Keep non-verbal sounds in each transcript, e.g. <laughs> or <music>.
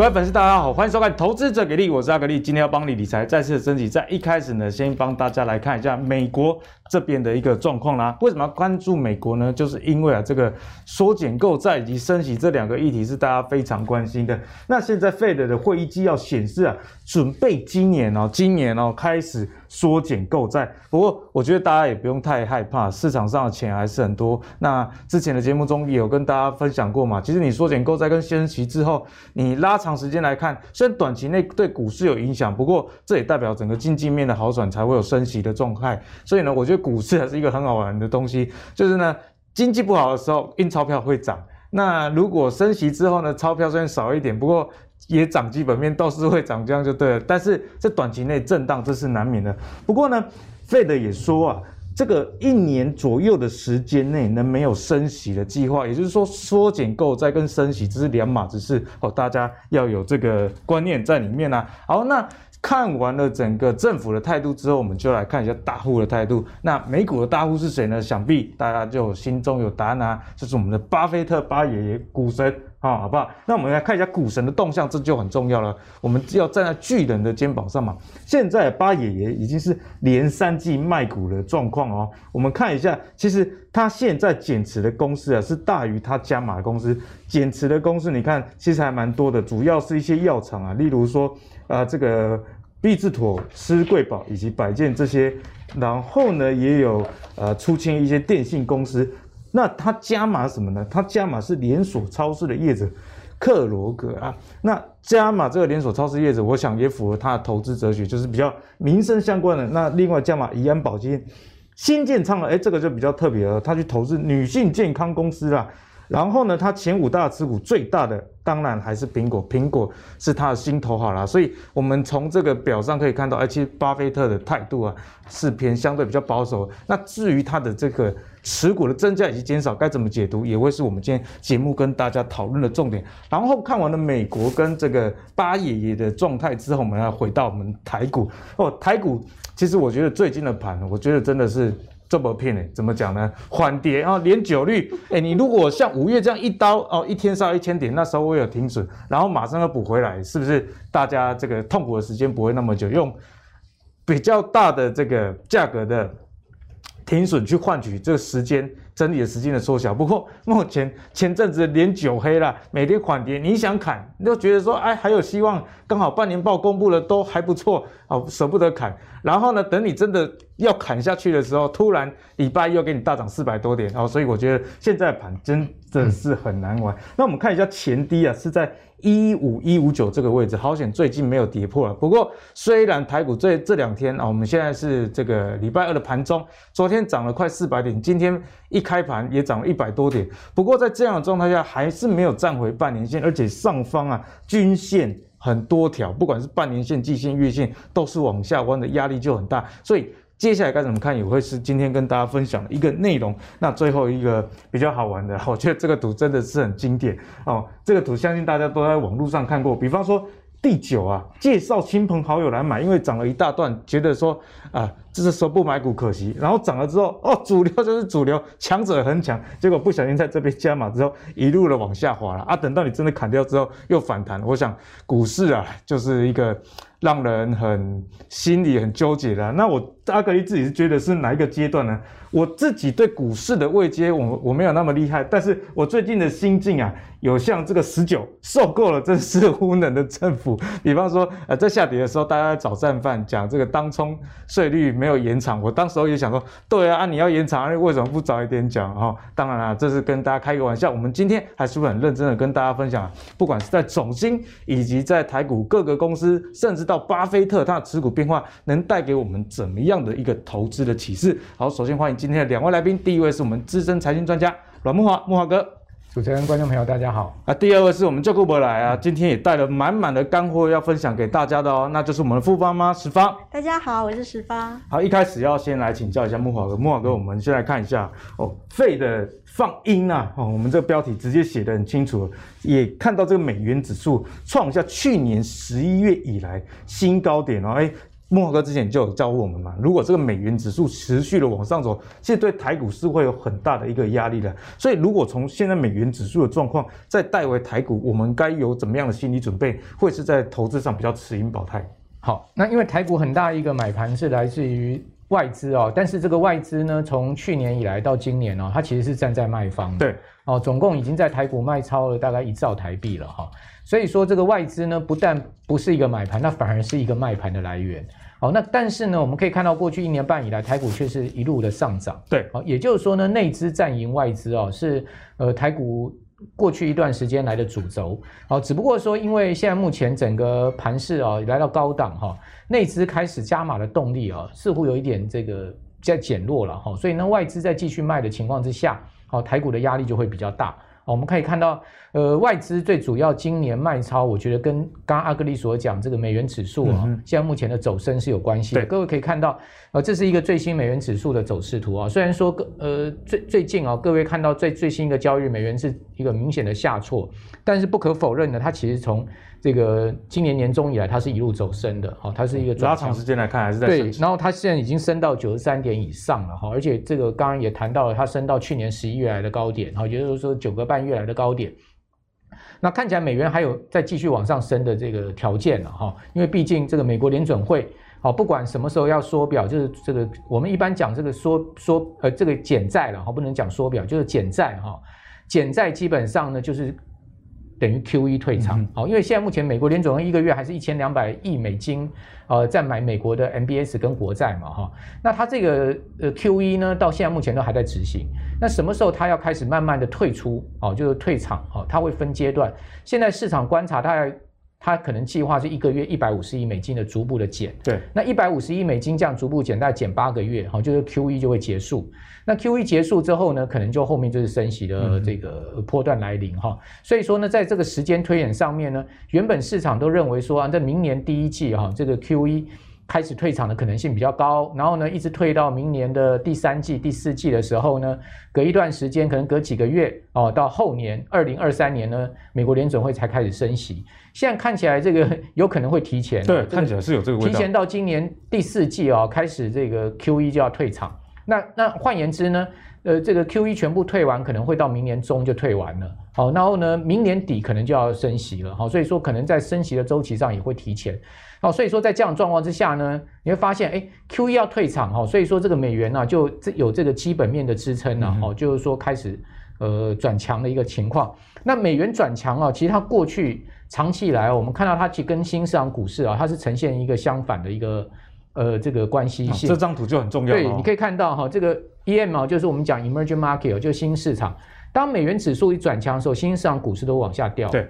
各位粉丝，大家好，欢迎收看《投资者给力》，我是阿格力，今天要帮你理财再次升级。在一开始呢，先帮大家来看一下美国这边的一个状况啦。为什么要关注美国呢？就是因为啊，这个缩减购债以及升息这两个议题是大家非常关心的。那现在 Fed 的会议纪要显示啊，准备今年哦，今年哦开始缩减购债。不过我觉得大家也不用太害怕，市场上的钱还是很多。那之前的节目中也有跟大家分享过嘛，其实你缩减购债跟升息之后，你拉长。长时间来看，虽然短期内对股市有影响，不过这也代表整个经济面的好转才会有升息的状态。所以呢，我觉得股市还是一个很好玩的东西。就是呢，经济不好的时候，印钞票会涨。那如果升息之后呢，钞票虽然少一点，不过也涨基本面，倒是会涨，这样就对了。但是在短期内震荡，这是难免的。不过呢，Fed 也说啊。这个一年左右的时间内能没有升息的计划，也就是说缩减购债跟升息这是两码子事哦，大家要有这个观念在里面啊。好，那看完了整个政府的态度之后，我们就来看一下大户的态度。那美股的大户是谁呢？想必大家就心中有答案啊，就是我们的巴菲特巴爷爷股神。好，好不好？那我们来看一下股神的动向，这就很重要了。我们要站在巨人的肩膀上嘛。现在巴爷爷已经是连三季卖股的状况哦。我们看一下，其实他现在减持的公司啊，是大于他加码的公司。减持的公司，你看其实还蛮多的，主要是一些药厂啊，例如说啊、这个必治妥、施贵宝以及百健这些。然后呢，也有呃出清一些电信公司。那他加码什么呢？他加码是连锁超市的业者，克罗格啊。那加码这个连锁超市业者，我想也符合他的投资哲学，就是比较民生相关的。那另外加码怡安保健、新建昌了，哎，这个就比较特别了，他去投资女性健康公司啦。然后呢，他前五大持股最大的当然还是苹果，苹果是他的心头好啦。所以我们从这个表上可以看到，哎，其实巴菲特的态度啊是偏相对比较保守。那至于他的这个持股的增加以及减少该怎么解读，也会是我们今天节目跟大家讨论的重点。然后看完了美国跟这个巴爷爷的状态之后，我们要回到我们台股哦，台股其实我觉得最近的盘，我觉得真的是。这么骗呢？怎么讲呢？缓跌啊，连九率。哎，你如果像五月这样一刀哦，一天杀一千点，那时候我有停损，然后马上要补回来，是不是？大家这个痛苦的时间不会那么久，用比较大的这个价格的停损去换取这个时间。整理的时间的缩小，不过目前前阵子连九黑了，每天缓跌，你想砍，你就觉得说，哎，还有希望，刚好半年报公布了都还不错，哦，舍不得砍。然后呢，等你真的要砍下去的时候，突然礼拜一又给你大涨四百多点，哦，所以我觉得现在盘真的是很难玩。那我们看一下前低啊，是在一五一五九这个位置，好险最近没有跌破了。不过虽然台股这这两天啊，我们现在是这个礼拜二的盘中，昨天涨了快四百点，今天一开盘也涨了一百多点，不过在这样的状态下，还是没有站回半年线，而且上方啊均线很多条，不管是半年线、季线、月线，都是往下弯的，压力就很大。所以接下来该怎么看，也会是今天跟大家分享的一个内容。那最后一个比较好玩的，我觉得这个图真的是很经典 <laughs> 哦。这个图相信大家都在网络上看过，比方说。第九啊，介绍亲朋好友来买，因为涨了一大段，觉得说啊，这是说不买股可惜。然后涨了之后，哦，主流就是主流，强者很强，结果不小心在这边加码之后，一路的往下滑了啊。等到你真的砍掉之后，又反弹。我想股市啊，就是一个让人很心里很纠结的。那我阿格力自己是觉得是哪一个阶段呢？我自己对股市的位阶，我我没有那么厉害，但是我最近的心境啊，有像这个十九受够了，真是无能的政府。比方说，呃，在下跌的时候，大家找战犯，讲这个当冲税率没有延长，我当时候也想说，对啊，啊你要延长，为什么不早一点讲？哈、哦，当然啦，这是跟大家开个玩笑。我们今天还是很认真的跟大家分享，不管是在总经以及在台股各个公司，甚至到巴菲特他的持股变化，能带给我们怎么样的一个投资的启示？好，首先欢迎。今天的两位来宾，第一位是我们资深财经专家阮木华，木华哥。主持人、观众朋友，大家好。啊，第二位是我们旧顾博来啊，今天也带了满满的干货要分享给大家的哦，那就是我们的富邦妈十方。大家好，我是十方。好，一开始要先来请教一下木华哥，木华哥，我们先来看一下哦，Fed 的放音啊，哦，我们这个标题直接写得很清楚，也看到这个美元指数创下去年十一月以来新高点哦，哎。莫哥之前就有教过我们嘛，如果这个美元指数持续的往上走，其实对台股是会有很大的一个压力的。所以如果从现在美元指数的状况再带回台股，我们该有怎么样的心理准备？会是在投资上比较持盈保泰。好，那因为台股很大一个买盘是来自于外资哦，但是这个外资呢，从去年以来到今年哦，它其实是站在卖方的。对，哦，总共已经在台股卖超了大概一兆台币了哈。所以说这个外资呢，不但不是一个买盘，那反而是一个卖盘的来源。好，那但是呢，我们可以看到过去一年半以来，台股却是一路的上涨。对，好，也就是说呢，内资占赢外资哦，是呃台股过去一段时间来的主轴。好，只不过说，因为现在目前整个盘势啊来到高档哈，内资开始加码的动力啊，似乎有一点这个在减弱了哈，所以呢，外资在继续卖的情况之下，好，台股的压力就会比较大。我们可以看到，呃，外资最主要今年卖超，我觉得跟刚刚阿格力所讲这个美元指数啊，嗯、现在目前的走升是有关系的。各位可以看到，呃，这是一个最新美元指数的走势图啊。虽然说，呃，最最近啊，各位看到最最新一个交易日，美元是一个明显的下挫，但是不可否认的，它其实从这个今年年中以来，它是一路走升的，好，它是一个拉长时间来看还是在对，然后它现在已经升到九十三点以上了，哈，而且这个刚刚也谈到了，它升到去年十一月来的高点，哈，也就是说九个半月来的高点。那看起来美元还有再继续往上升的这个条件了，哈，因为毕竟这个美国联准会，好，不管什么时候要缩表，就是这个我们一般讲这个缩缩呃这个减债了，哈，不能讲缩表，就是减债，哈，减债基本上呢就是。等于 QE 退场，好，因为现在目前美国联总会一个月还是一千两百亿美金，呃，在买美国的 MBS 跟国债嘛，哈，那它这个呃 QE 呢，到现在目前都还在执行，那什么时候它要开始慢慢的退出，哦，就是退场，哦，它会分阶段，现在市场观察大概。它可能计划是一个月一百五十亿美金的逐步的减，对，那一百五十亿美金这样逐步减，大概减八个月，哈，就是 QE 就会结束。那 QE 结束之后呢，可能就后面就是升息的这个波段来临，哈、嗯。所以说呢，在这个时间推演上面呢，原本市场都认为说啊，在明年第一季哈，这个 QE。开始退场的可能性比较高，然后呢，一直退到明年的第三季、第四季的时候呢，隔一段时间，可能隔几个月哦，到后年二零二三年呢，美国联准会才开始升息。现在看起来这个有可能会提前，对，看起来是有这个提前到今年第四季哦，开始这个 QE 就要退场。那那换言之呢，呃，这个 QE 全部退完，可能会到明年中就退完了。好，然后呢，明年底可能就要升息了。好，所以说可能在升息的周期上也会提前。好，所以说在这样状况之下呢，你会发现，哎，QE 要退场哈，所以说这个美元呢、啊、就有这个基本面的支撑了、啊、哈、嗯，就是说开始呃转强的一个情况。那美元转强啊，其实它过去长期以来，我们看到它其实跟新市场股市啊，它是呈现一个相反的一个呃这个关系性。这张图就很重要。对，你可以看到哈，这个 EM 啊，就是我们讲 Emerging Market，就是新市场。当美元指数一转强的时候，新兴市场股市都往下掉。对，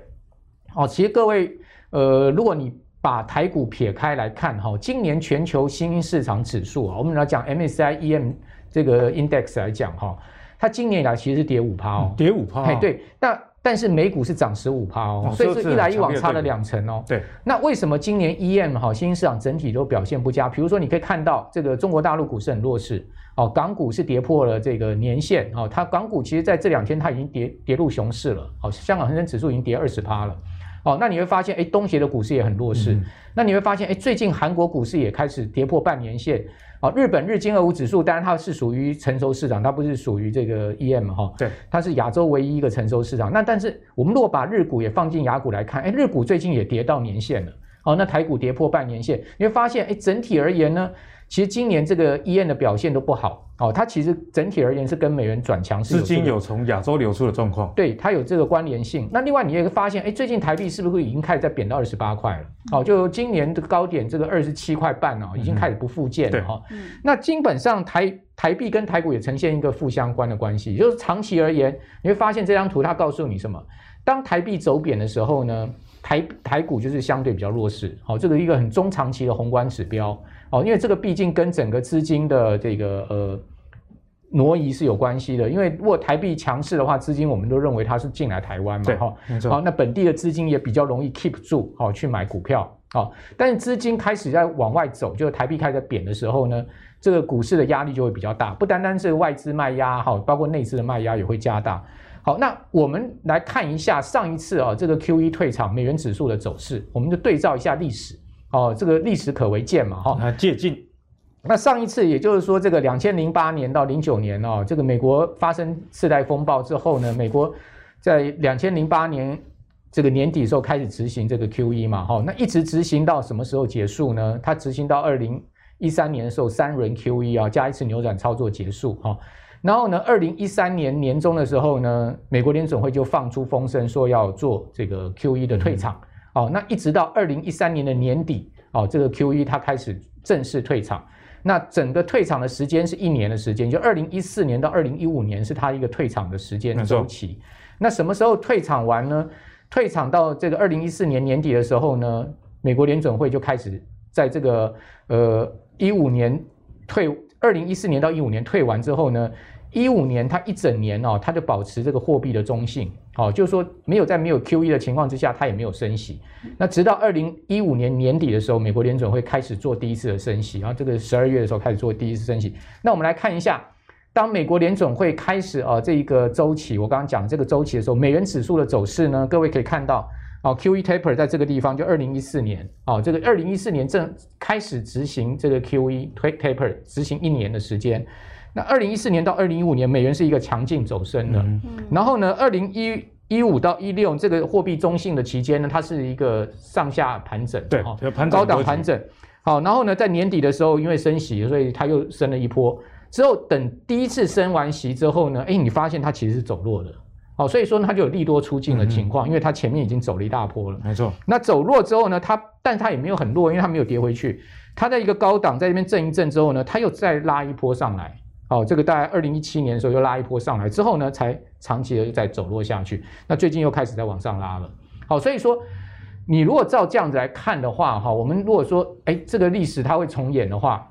哦，其实各位呃，如果你把台股撇开来看哈，今年全球新兴市场指数啊，我们来讲 MSCI EM 这个 index 来讲哈，它今年以来其实是跌五趴哦，跌五趴，哎对，那但是美股是涨十五趴哦，所以是一来一往差了两成哦。对，那为什么今年 EM 哈新兴市场整体都表现不佳？比如说你可以看到这个中国大陆股市很弱势哦，港股是跌破了这个年线哦，它港股其实在这两天它已经跌跌入熊市了，哦，香港恒生指数已经跌二十趴了。哦，那你会发现，哎，东协的股市也很弱势。嗯、那你会发现，哎，最近韩国股市也开始跌破半年线。哦，日本日经二五指数，当然它是属于成熟市场，它不是属于这个 EM 哈、哦。对，它是亚洲唯一一个成熟市场。那但是我们如果把日股也放进雅股来看，哎，日股最近也跌到年线了。哦，那台股跌破半年线，你会发现，哎，整体而言呢？其实今年这个 E N 的表现都不好哦，它其实整体而言是跟美元转强是资金有从亚洲流出的状况，对，它有这个关联性。那另外你也会发现，哎，最近台币是不是已经开始在贬到二十八块了？哦，就今年的高点这个二十七块半哦，已经开始不复见了哈、嗯。那基本上台台币跟台股也呈现一个负相关的关系，就是长期而言，你会发现这张图它告诉你什么？当台币走贬的时候呢，台台股就是相对比较弱势。好，这个一个很中长期的宏观指标。哦，因为这个毕竟跟整个资金的这个呃挪移是有关系的。因为如果台币强势的话，资金我们都认为它是进来台湾嘛，哈，好，那本地的资金也比较容易 keep 住，好，去买股票，好，但是资金开始在往外走，就是台币开始在贬的时候呢，这个股市的压力就会比较大，不单单是外资卖压，哈，包括内资的卖压也会加大。好，那我们来看一下上一次啊，这个 QE 退场美元指数的走势，我们就对照一下历史。哦，这个历史可为鉴嘛，哈、哦，借鉴。那上一次，也就是说，这个两千零八年到零九年哦，这个美国发生次贷风暴之后呢，美国在两千零八年这个年底的时候开始执行这个 QE 嘛，哈，那一直执行到什么时候结束呢？它执行到二零一三年的时候，三轮 QE 啊，加一次扭转操作结束，哈，然后呢，二零一三年年中的时候呢，美国联准会就放出风声说要做这个 QE 的退场，哦，那一直到二零一三年的年底，哦，这个 QE 它开始正式退场。那整个退场的时间是一年的时间，就二零一四年到二零一五年是它一个退场的时间周期。那什么时候退场完呢？退场到这个二零一四年年底的时候呢，美国联准会就开始在这个呃一五年退，二零一四年到一五年退完之后呢，一五年它一整年哦，它就保持这个货币的中性。好，就是说没有在没有 QE 的情况之下，它也没有升息。那直到二零一五年年底的时候，美国联准会开始做第一次的升息，然后这个十二月的时候开始做第一次升息。那我们来看一下，当美国联准会开始啊这一个周期，我刚刚讲这个周期的时候，美元指数的走势呢，各位可以看到啊，QE taper 在这个地方就二零一四年啊，这个二零一四年正开始执行这个 QE taper 执行一年的时间。那二零一四年到二零一五年，美元是一个强劲走升的。嗯、然后呢，二零一一五到一六这个货币中性的期间呢，它是一个上下盘整，对，高档盘整。好，然后呢，在年底的时候，因为升息，所以它又升了一波。之后等第一次升完息之后呢，哎，你发现它其实是走弱的。好，所以说它就有利多出尽的情况，嗯、因为它前面已经走了一大波了。没错。那走弱之后呢，它，但它也没有很弱，因为它没有跌回去。它在一个高档在这边震一震之后呢，它又再拉一波上来。好，这个大概二零一七年的时候又拉一波上来，之后呢才长期的又再走落下去。那最近又开始在往上拉了。好，所以说你如果照这样子来看的话，哈，我们如果说，哎，这个历史它会重演的话，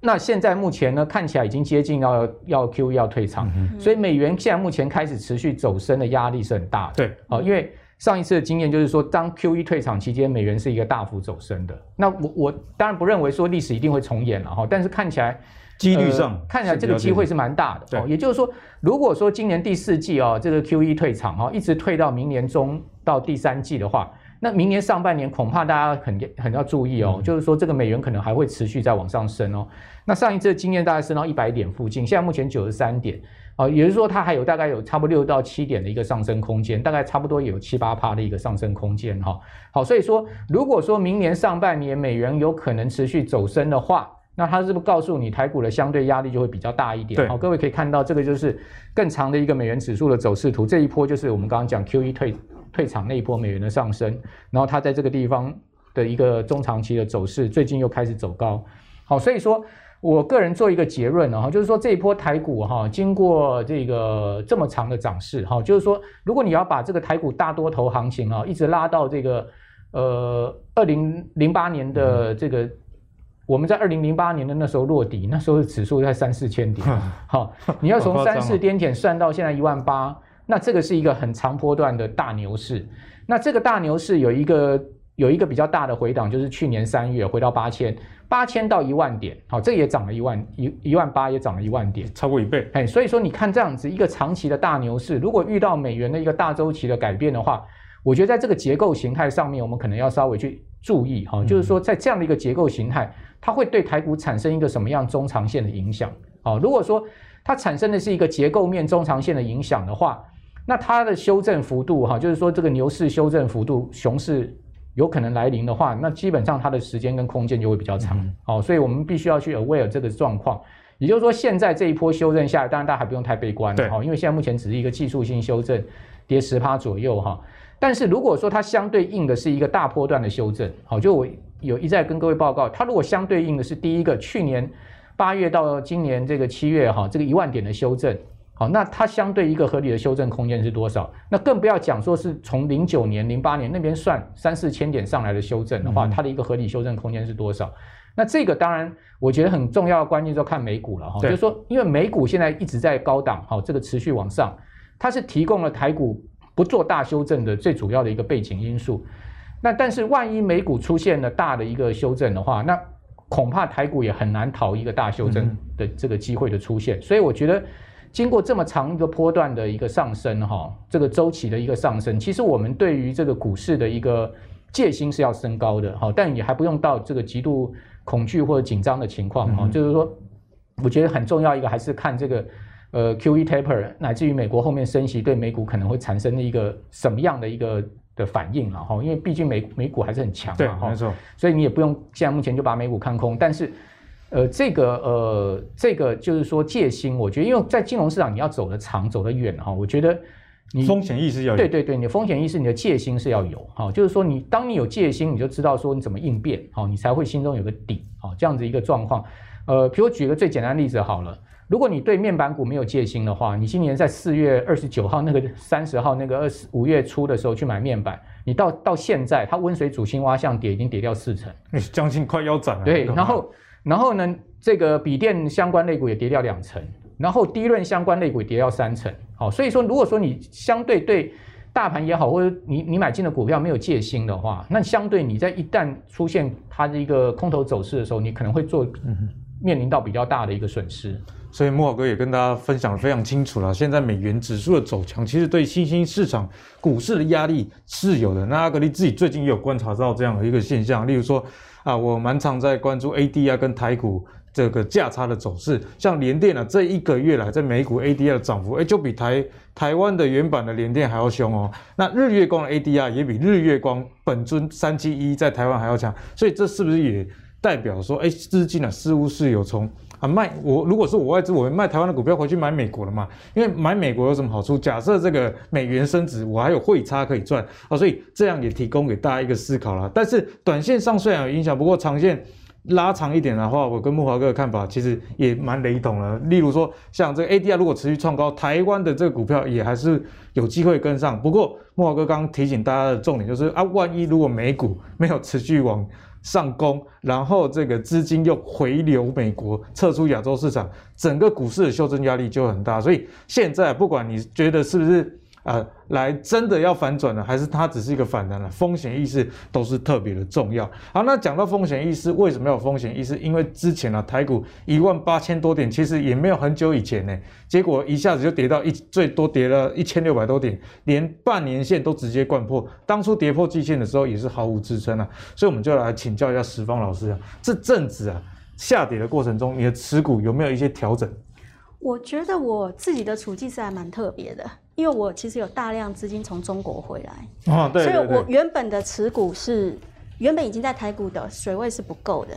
那现在目前呢看起来已经接近要要 QE 要退场，嗯、所以美元现在目前开始持续走升的压力是很大的。对，好，因为上一次的经验就是说，当 QE 退场期间，美元是一个大幅走升的。那我我当然不认为说历史一定会重演了哈，但是看起来。几率上、呃、看起来这个机会是蛮大的哦，也就是说，如果说今年第四季啊、哦，这个 QE 退场哈、哦，一直退到明年中到第三季的话，那明年上半年恐怕大家很很要注意哦，嗯、就是说这个美元可能还会持续在往上升哦。那上一次的经验大概升到一百点附近，现在目前九十三点啊、哦，也就是说它还有大概有差不多六到七点的一个上升空间，大概差不多有七八趴的一个上升空间哈、哦。好，所以说如果说明年上半年美元有可能持续走升的话，那它是不是告诉你台股的相对压力就会比较大一点？好对，各位可以看到这个就是更长的一个美元指数的走势图。这一波就是我们刚刚讲 QE 退退场那一波美元的上升，然后它在这个地方的一个中长期的走势，最近又开始走高。好，所以说我个人做一个结论啊，就是说这一波台股哈，经过这个这么长的涨势哈，就是说如果你要把这个台股大多头行情啊，一直拉到这个呃二零零八年的这个。嗯我们在二零零八年的那时候落底，那时候的指数在三四千点，好，你要从三四点点算到现在一万八，那这个是一个很长波段的大牛市。那这个大牛市有一个有一个比较大的回档，就是去年三月回到八千，八千到一万点，好，这也涨了一万一一万八也涨了一万点，超过一倍。哎，所以说你看这样子一个长期的大牛市，如果遇到美元的一个大周期的改变的话，我觉得在这个结构形态上面，我们可能要稍微去注意哈，就是说在这样的一个结构形态。它会对台股产生一个什么样中长线的影响？哦，如果说它产生的是一个结构面中长线的影响的话，那它的修正幅度哈，就是说这个牛市修正幅度，熊市有可能来临的话，那基本上它的时间跟空间就会比较长。好，所以我们必须要去 aware 这个状况。也就是说，现在这一波修正下来，当然大家还不用太悲观了哈，因为现在目前只是一个技术性修正，跌十趴左右哈。但是如果说它相对应的是一个大波段的修正，好，就我。有一再跟各位报告，它如果相对应的是第一个去年八月到今年这个七月哈，这个一万点的修正，好，那它相对一个合理的修正空间是多少？那更不要讲说是从零九年、零八年那边算三四千点上来的修正的话，它的一个合理修正空间是多少？那这个当然我觉得很重要的关键就看美股了哈，就是说因为美股现在一直在高档，好，这个持续往上，它是提供了台股不做大修正的最主要的一个背景因素。那但是万一美股出现了大的一个修正的话，那恐怕台股也很难逃一个大修正的这个机会的出现。所以我觉得，经过这么长一个波段的一个上升，哈，这个周期的一个上升，其实我们对于这个股市的一个戒心是要升高的哈，但也还不用到这个极度恐惧或者紧张的情况哈。就是说，我觉得很重要一个还是看这个呃 QE taper，乃至于美国后面升息对美股可能会产生的一个什么样的一个的反应了哈。因为毕竟美美股还是很强嘛哈，没错。所以你也不用现在目前就把美股看空，但是呃这个呃这个就是说戒心，我觉得因为在金融市场你要走得长走得远哈，我觉得。你风险意识要有，对对对，你的风险意识、你的戒心是要有，哈，就是说你当你有戒心，你就知道说你怎么应变，好，你才会心中有个底，好，这样子一个状况。呃，比如举个最简单的例子好了，如果你对面板股没有戒心的话，你今年在四月二十九号那个三十号那个二十五月初的时候去买面板，你到到现在它温水煮青蛙像跌已经跌掉四成，将近快腰斩了。对，然后然后呢，这个笔电相关类股也跌掉两成。然后低润相关类股跌掉三成，好，所以说如果说你相对对大盘也好，或者你你买进的股票没有戒心的话，那相对你在一旦出现它的一个空头走势的时候，你可能会做面临到比较大的一个损失。所以莫哥也跟大家分享的非常清楚了，现在美元指数的走强，其实对新兴市场股市的压力是有的。那阿格力自己最近也有观察到这样的一个现象，例如说啊，我蛮常在关注 ADR 跟台股。这个价差的走势，像联电啊，这一个月来在美股 ADR 的涨幅，哎，就比台台湾的原版的联电还要凶哦。那日月光的 ADR 也比日月光本尊三七一在台湾还要强，所以这是不是也代表说，哎，资金啊似乎是有从啊卖我，如果是我外资，我会卖台湾的股票回去买美国了嘛？因为买美国有什么好处？假设这个美元升值，我还有汇差可以赚啊，所以这样也提供给大家一个思考啦。但是短线上虽然有影响，不过长线。拉长一点的话，我跟慕驊哥的看法其实也蛮雷同的。例如说，像这个 ADR 如果持续创高，台湾的这个股票也还是有机会跟上。不过，慕驊哥刚刚提醒大家的重点就是啊，万一如果美股没有持续往上攻，然后这个资金又回流美国，撤出亚洲市场，整个股市的修正压力就很大。所以现在不管你觉得是不是。啊，来真的要反转了，还是它只是一个反弹了？风险意识都是特别的重要。好，那讲到风险意识，为什么要有风险意识？因为之前啊，台股一万八千多点，其实也没有很久以前呢，结果一下子就跌到一，最多跌了一千六百多点，连半年线都直接掼破。当初跌破季线的时候，也是毫无支撑啊。所以我们就来请教一下十方老师啊，这阵子啊下跌的过程中，你的持股有没有一些调整？我觉得我自己的处境是还蛮特别的。因为我其实有大量资金从中国回来，哦，对，对，对，所以我原本的持股是原本已经在台股的水位是不够的。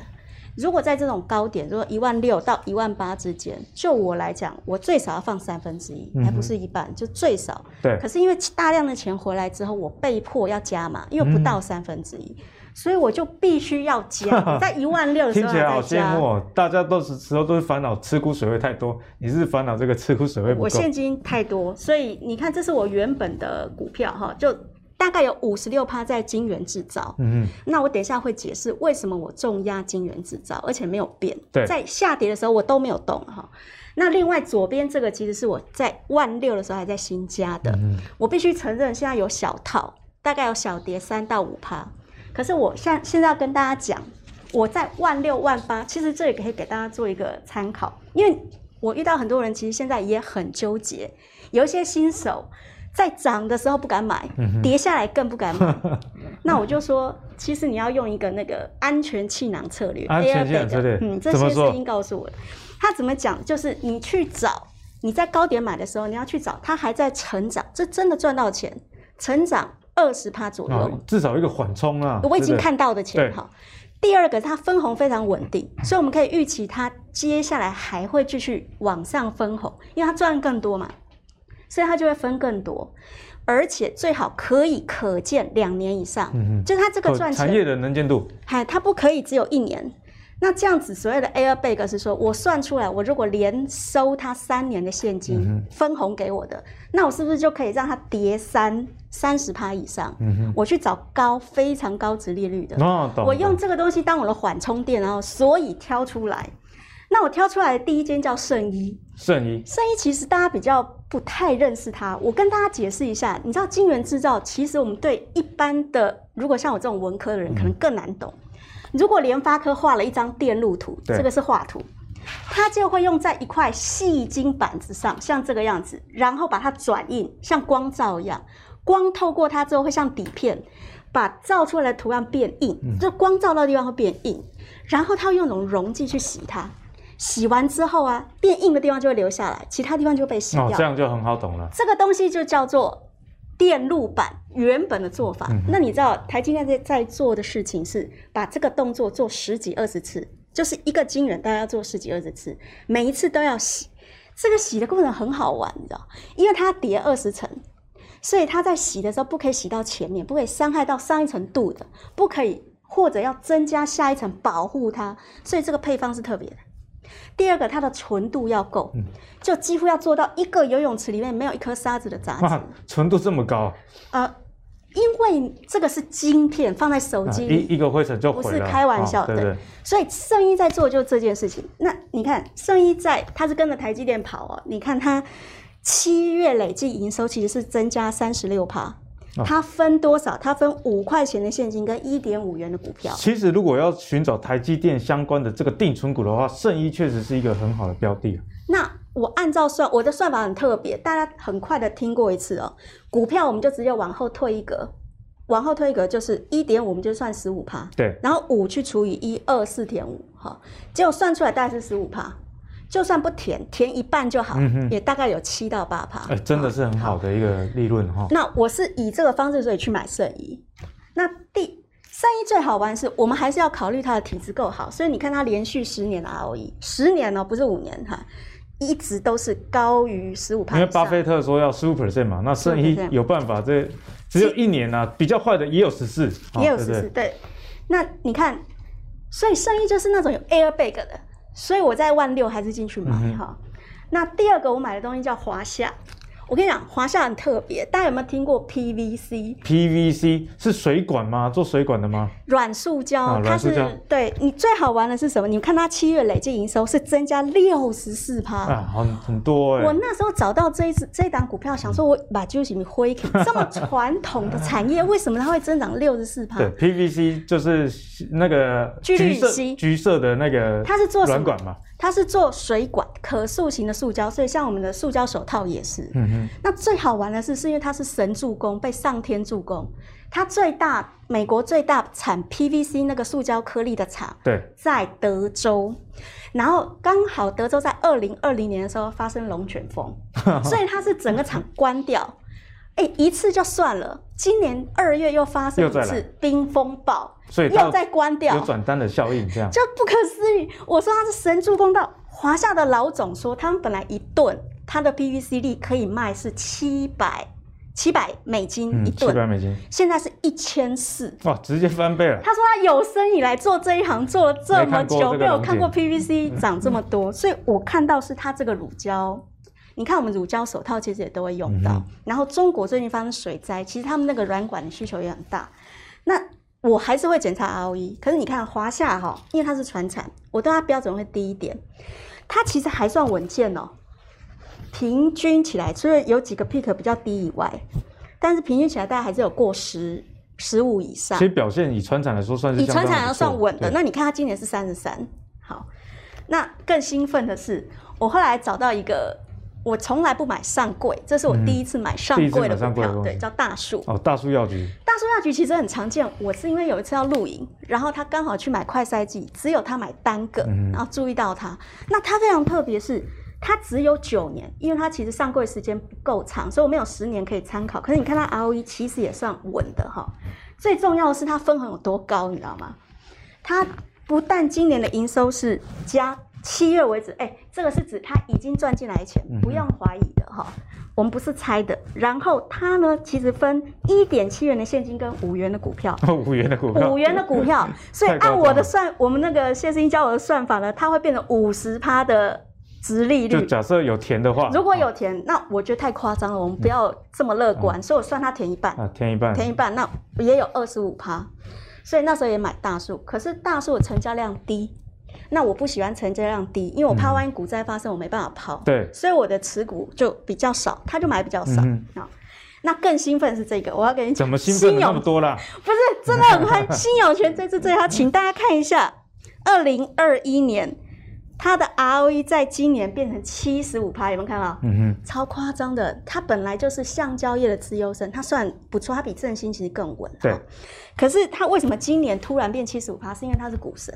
如果在这种高点，如果一万六到一万八之间，就我来讲，我最少要放三分之一，还不是一半，就最少。对。可是因为大量的钱回来之后，我被迫要加码，因为不到三分之一。嗯所以我就必须要加，<laughs> 在一万六的时候再加。听起来好羡慕哦！大家都是时候都是烦恼吃股水位太多，你是烦恼这个吃股水位不够。我现金太多，所以你看，这是我原本的股票哈，就大概有五十六趴在晶圆制造。嗯嗯。那我等一下会解释为什么我重压晶圆制造，而且没有变。对。在下跌的时候我都没有动哈。那另外左边这个其实是我在万六的时候还在新加的。嗯。我必须承认，现在有小套，大概有小跌三到五趴。可是我现现在要跟大家讲，我在万六万八，其实这也可以给大家做一个参考，因为我遇到很多人，其实现在也很纠结，有一些新手在涨的时候不敢买，跌下来更不敢买。<laughs> 那我就说，其实你要用一个那个安全气囊策略，安全气囊策略，嗯，这些声音告诉我的。他怎么讲？就是你去找你在高点买的时候，你要去找它还在成长，这真的赚到钱，成长。二十趴左右，至少一个缓冲啊！我已经看到的钱哈。第二个，它分红非常稳定，所以我们可以预期它接下来还会继续往上分红，因为它赚更多嘛，所以它就会分更多，而且最好可以可见两年以上。嗯嗯，就是它这个赚钱产业的能见度，嗨，它不可以只有一年。那这样子所谓的 airbag 是说，我算出来，我如果连收他三年的现金分红给我的，那我是不是就可以让它叠三三十趴以上？我去找高非常高值利率的，我用这个东西当我的缓冲垫，然后所以挑出来。那我挑出来的第一间叫圣衣，圣衣，圣衣其实大家比较不太认识它，我跟大家解释一下，你知道晶圆制造，其实我们对一般的，如果像我这种文科的人，可能更难懂。如果联发科画了一张电路图，这个是画图，它就会用在一块细晶板子上，像这个样子，然后把它转印，像光照一样，光透过它之后会像底片，把照出来的图案变硬，嗯、就光照到的地方会变硬，然后他用那种溶剂去洗它，洗完之后啊，变硬的地方就会留下来，其他地方就被洗掉。哦，这样就很好懂了。这个东西就叫做电路板原本的做法。嗯、那你知道台积电在在做的事情是把这个动作做十几二十次，就是一个晶圆大家要做十几二十次，每一次都要洗。这个洗的过程很好玩，你知道，因为它叠二十层。所以它在洗的时候不可以洗到前面，不可以伤害到上一层镀的，不可以或者要增加下一层保护它。所以这个配方是特别的。第二个，它的纯度要够，就几乎要做到一个游泳池里面没有一颗沙子的杂质。哇，纯度这么高？呃，因为这个是晶片，放在手机里，一一个灰尘就。不是开玩笑的。哦、对，对，对。所以圣一在做就这件事情。那你看圣一在，他是跟着台积电跑哦。你看他。七月累计营收其实是增加三十六趴，它分多少？它分五块钱的现金跟一点五元的股票。其实如果要寻找台积电相关的这个定存股的话，圣一确实是一个很好的标的。那我按照算，我的算法很特别，大家很快的听过一次哦。股票我们就直接往后退一格，往后退一格就是一点五，我们就算十五趴。对，然后五去除以一，二四点五，哈，结果算出来大概是十五趴。就算不填，填一半就好，嗯、哼也大概有七到八趴。哎、欸，真的是很好的一个利润哈。那我是以这个方式，所以去买圣衣。那第圣衣最好玩是，我们还是要考虑它的体质够好，所以你看它连续十年的 ROE，十年哦、喔，不是五年哈，一直都是高于十五趴。因为巴菲特说要十五 percent 嘛，那圣一有办法，这只有一年啊，比较坏的也有十四，也有十四。对，那你看，所以圣一就是那种有 airbag 的。所以我在万六还是进去买哈。嗯、那第二个我买的东西叫华夏。我跟你讲，华夏很特别，大家有没有听过 PVC？PVC 是水管吗？做水管的吗？软塑胶，它是对你最好玩的是什么？你看它七月累计营收是增加六十四趴啊，很很多哎。我那时候找到这一次这一档股票，想说我把揪起你灰，这么传统的产业，为什么它会增长六十四趴？对，PVC 就是那个橘色橘色的那个，它是做软管嘛？它是做水管可塑型的塑胶，所以像我们的塑胶手套也是。嗯哼。那最好玩的是，是因为它是神助攻，被上天助攻。它最大美国最大产 PVC 那个塑胶颗粒的厂，对，在德州。然后刚好德州在二零二零年的时候发生龙卷风，<laughs> 所以它是整个厂关掉。哎，一次就算了，今年二月又发生一次冰风暴。所以又再关掉，有转单的效应，这样就不可思议。我说他是神助攻到华夏的老总说，他们本来一吨他的 PVC 力可以卖是七百七百美金一吨，七百美金，现在是一千四，哇，直接翻倍了。他说他有生以来做这一行做了这么久，没有看过 PVC 涨这么多，所以我看到是他这个乳胶，你看我们乳胶手套其实也都会用到。然后中国最近发生水灾，其实他们那个软管的需求也很大，那。我还是会检查 ROE，可是你看华夏哈，因为它是船产，我对它标准会低一点。它其实还算稳健哦，平均起来，除了有几个 pick 比较低以外，但是平均起来大概还是有过十十五以上。其实表现以船产来说算是以船产来说算稳的。那你看它今年是三十三，好，那更兴奋的是，我后来找到一个。我从来不买上柜，这是我第一次买上柜的股票，对，叫大树。哦，大树药局。大树药局其实很常见，我是因为有一次要露营，然后他刚好去买快筛剂，只有他买单个，然后注意到他。那他非常特别，是他只有九年，因为他其实上柜时间不够长，所以我没有十年可以参考。可是你看他 ROE 其实也算稳的哈。最重要的是它分红有多高，你知道吗？它不但今年的营收是加。七月为止，哎、欸，这个是指他已经赚进来的钱，不用怀疑的哈。我们不是猜的。然后他呢，其实分一点七元的现金跟五元的股票，哦 <laughs> 五元的股票，五元的股票。<laughs> 所以按我的算，我们那个谢思英教我的算法呢，它会变成五十趴的殖利率。就假设有填的话，如果有填，那我觉得太夸张了，我们不要这么乐观。嗯、所以我算它填一半，啊，填一半，填一半，那也有二十五趴。所以那时候也买大树，可是大树的成交量低。那我不喜欢成交量低，因为我怕万一股灾发生，我没办法抛。对，所以我的持股就比较少，他就买比较少。好，那更兴奋是这个，我要给你讲。怎么兴奋那么多啦？不是，真的很嗨。新友权这次最好，请大家看一下，二零二一年它的 ROE 在今年变成七十五趴，有没有看到？嗯哼，超夸张的。它本来就是橡胶业的资优生，它算不错，它比正兴其实更稳。对。可是它为什么今年突然变七十五趴？是因为它是股神，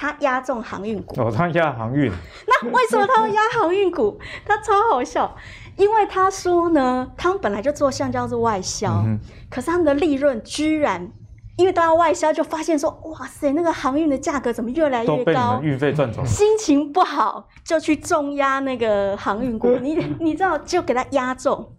它押中航运股。哦，他押航运。<laughs> 那为什么他会押航运股？他超好笑，因为他说呢，他们本来就做橡胶是外销，嗯、可是他们的利润居然。因为都要外销，就发现说，哇塞，那个航运的价格怎么越来越高？运费赚走了。心情不好，就去重压那个航运股。你你知道，就给他压中，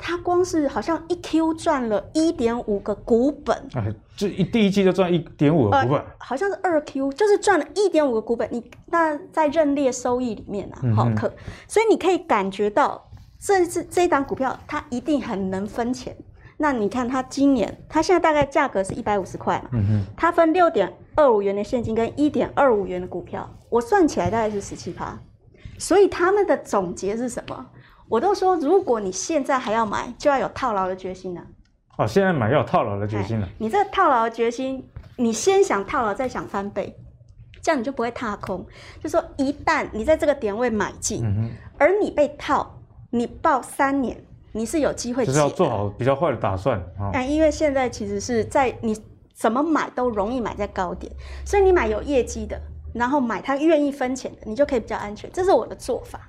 他光是好像一 Q 赚了一点五个股本。哎，就一第一季就赚一点五个股本。呃，好像是二 Q，就是赚了一点五个股本。你那在认列收益里面啊，好可，嗯、所以你可以感觉到，这次这一档股票，它一定很能分钱。那你看，它今年，它现在大概价格是一百五十块嘛，嗯哼，它分六点二五元的现金跟一点二五元的股票，我算起来大概是十七趴，所以他们的总结是什么？我都说，如果你现在还要买，就要有套牢的决心了。哦，现在买要有套牢的决心了。你这个套牢的决心，你先想套牢，再想翻倍，这样你就不会踏空。就说一旦你在这个点位买进，嗯，而你被套，你抱三年。你是有机会，就是要做好比较坏的打算啊。但因为现在其实是在你怎么买都容易买在高点，所以你买有业绩的，然后买他愿意分钱的，你就可以比较安全。这是我的做法。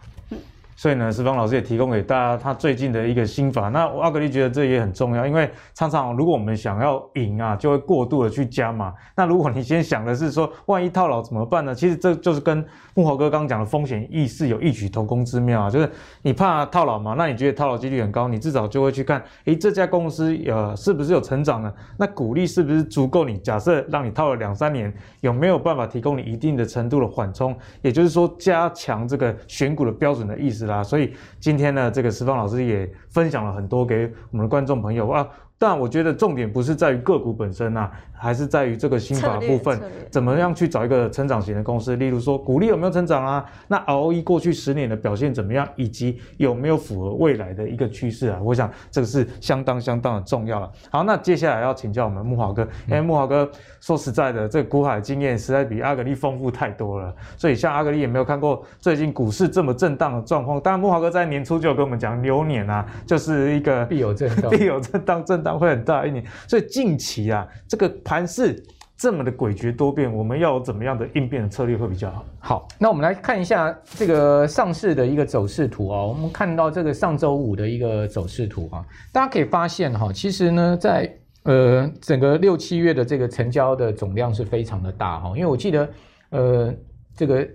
所以呢，石方老师也提供给大家他最近的一个心法。那阿格力觉得这也很重要，因为常常如果我们想要赢啊，就会过度的去加码。那如果你先想的是说，万一套牢怎么办呢？其实这就是跟木华哥刚刚讲的风险意识有异曲同工之妙啊。就是你怕套牢嘛，那你觉得套牢几率很高，你至少就会去看，诶，这家公司呃是不是有成长呢？那股利是不是足够你？假设让你套了两三年，有没有办法提供你一定的程度的缓冲？也就是说，加强这个选股的标准的意思。啊，所以今天呢，这个石方老师也分享了很多给我们的观众朋友啊。但我觉得重点不是在于个股本身啊，还是在于这个新法部分，怎么样去找一个成长型的公司？例如说，股利有没有成长啊？那 ROE 过去十年的表现怎么样？以及有没有符合未来的一个趋势啊？我想这个是相当相当的重要了。好，那接下来要请教我们木华哥，因为木华哥说实在的，这个股海经验实在比阿格力丰富太多了，所以像阿格力也没有看过最近股市这么震荡的状况。当然，木华哥在年初就有跟我们讲，牛年啊，就是一个必有震荡，<laughs> 必有震荡，震荡。会很大一年，所以近期啊，这个盘势这么的诡谲多变，我们要有怎么样的应变的策略会比较好？好，那我们来看一下这个上市的一个走势图啊。我们看到这个上周五的一个走势图啊，大家可以发现哈，其实呢，在呃整个六七月的这个成交的总量是非常的大哈，因为我记得呃这个。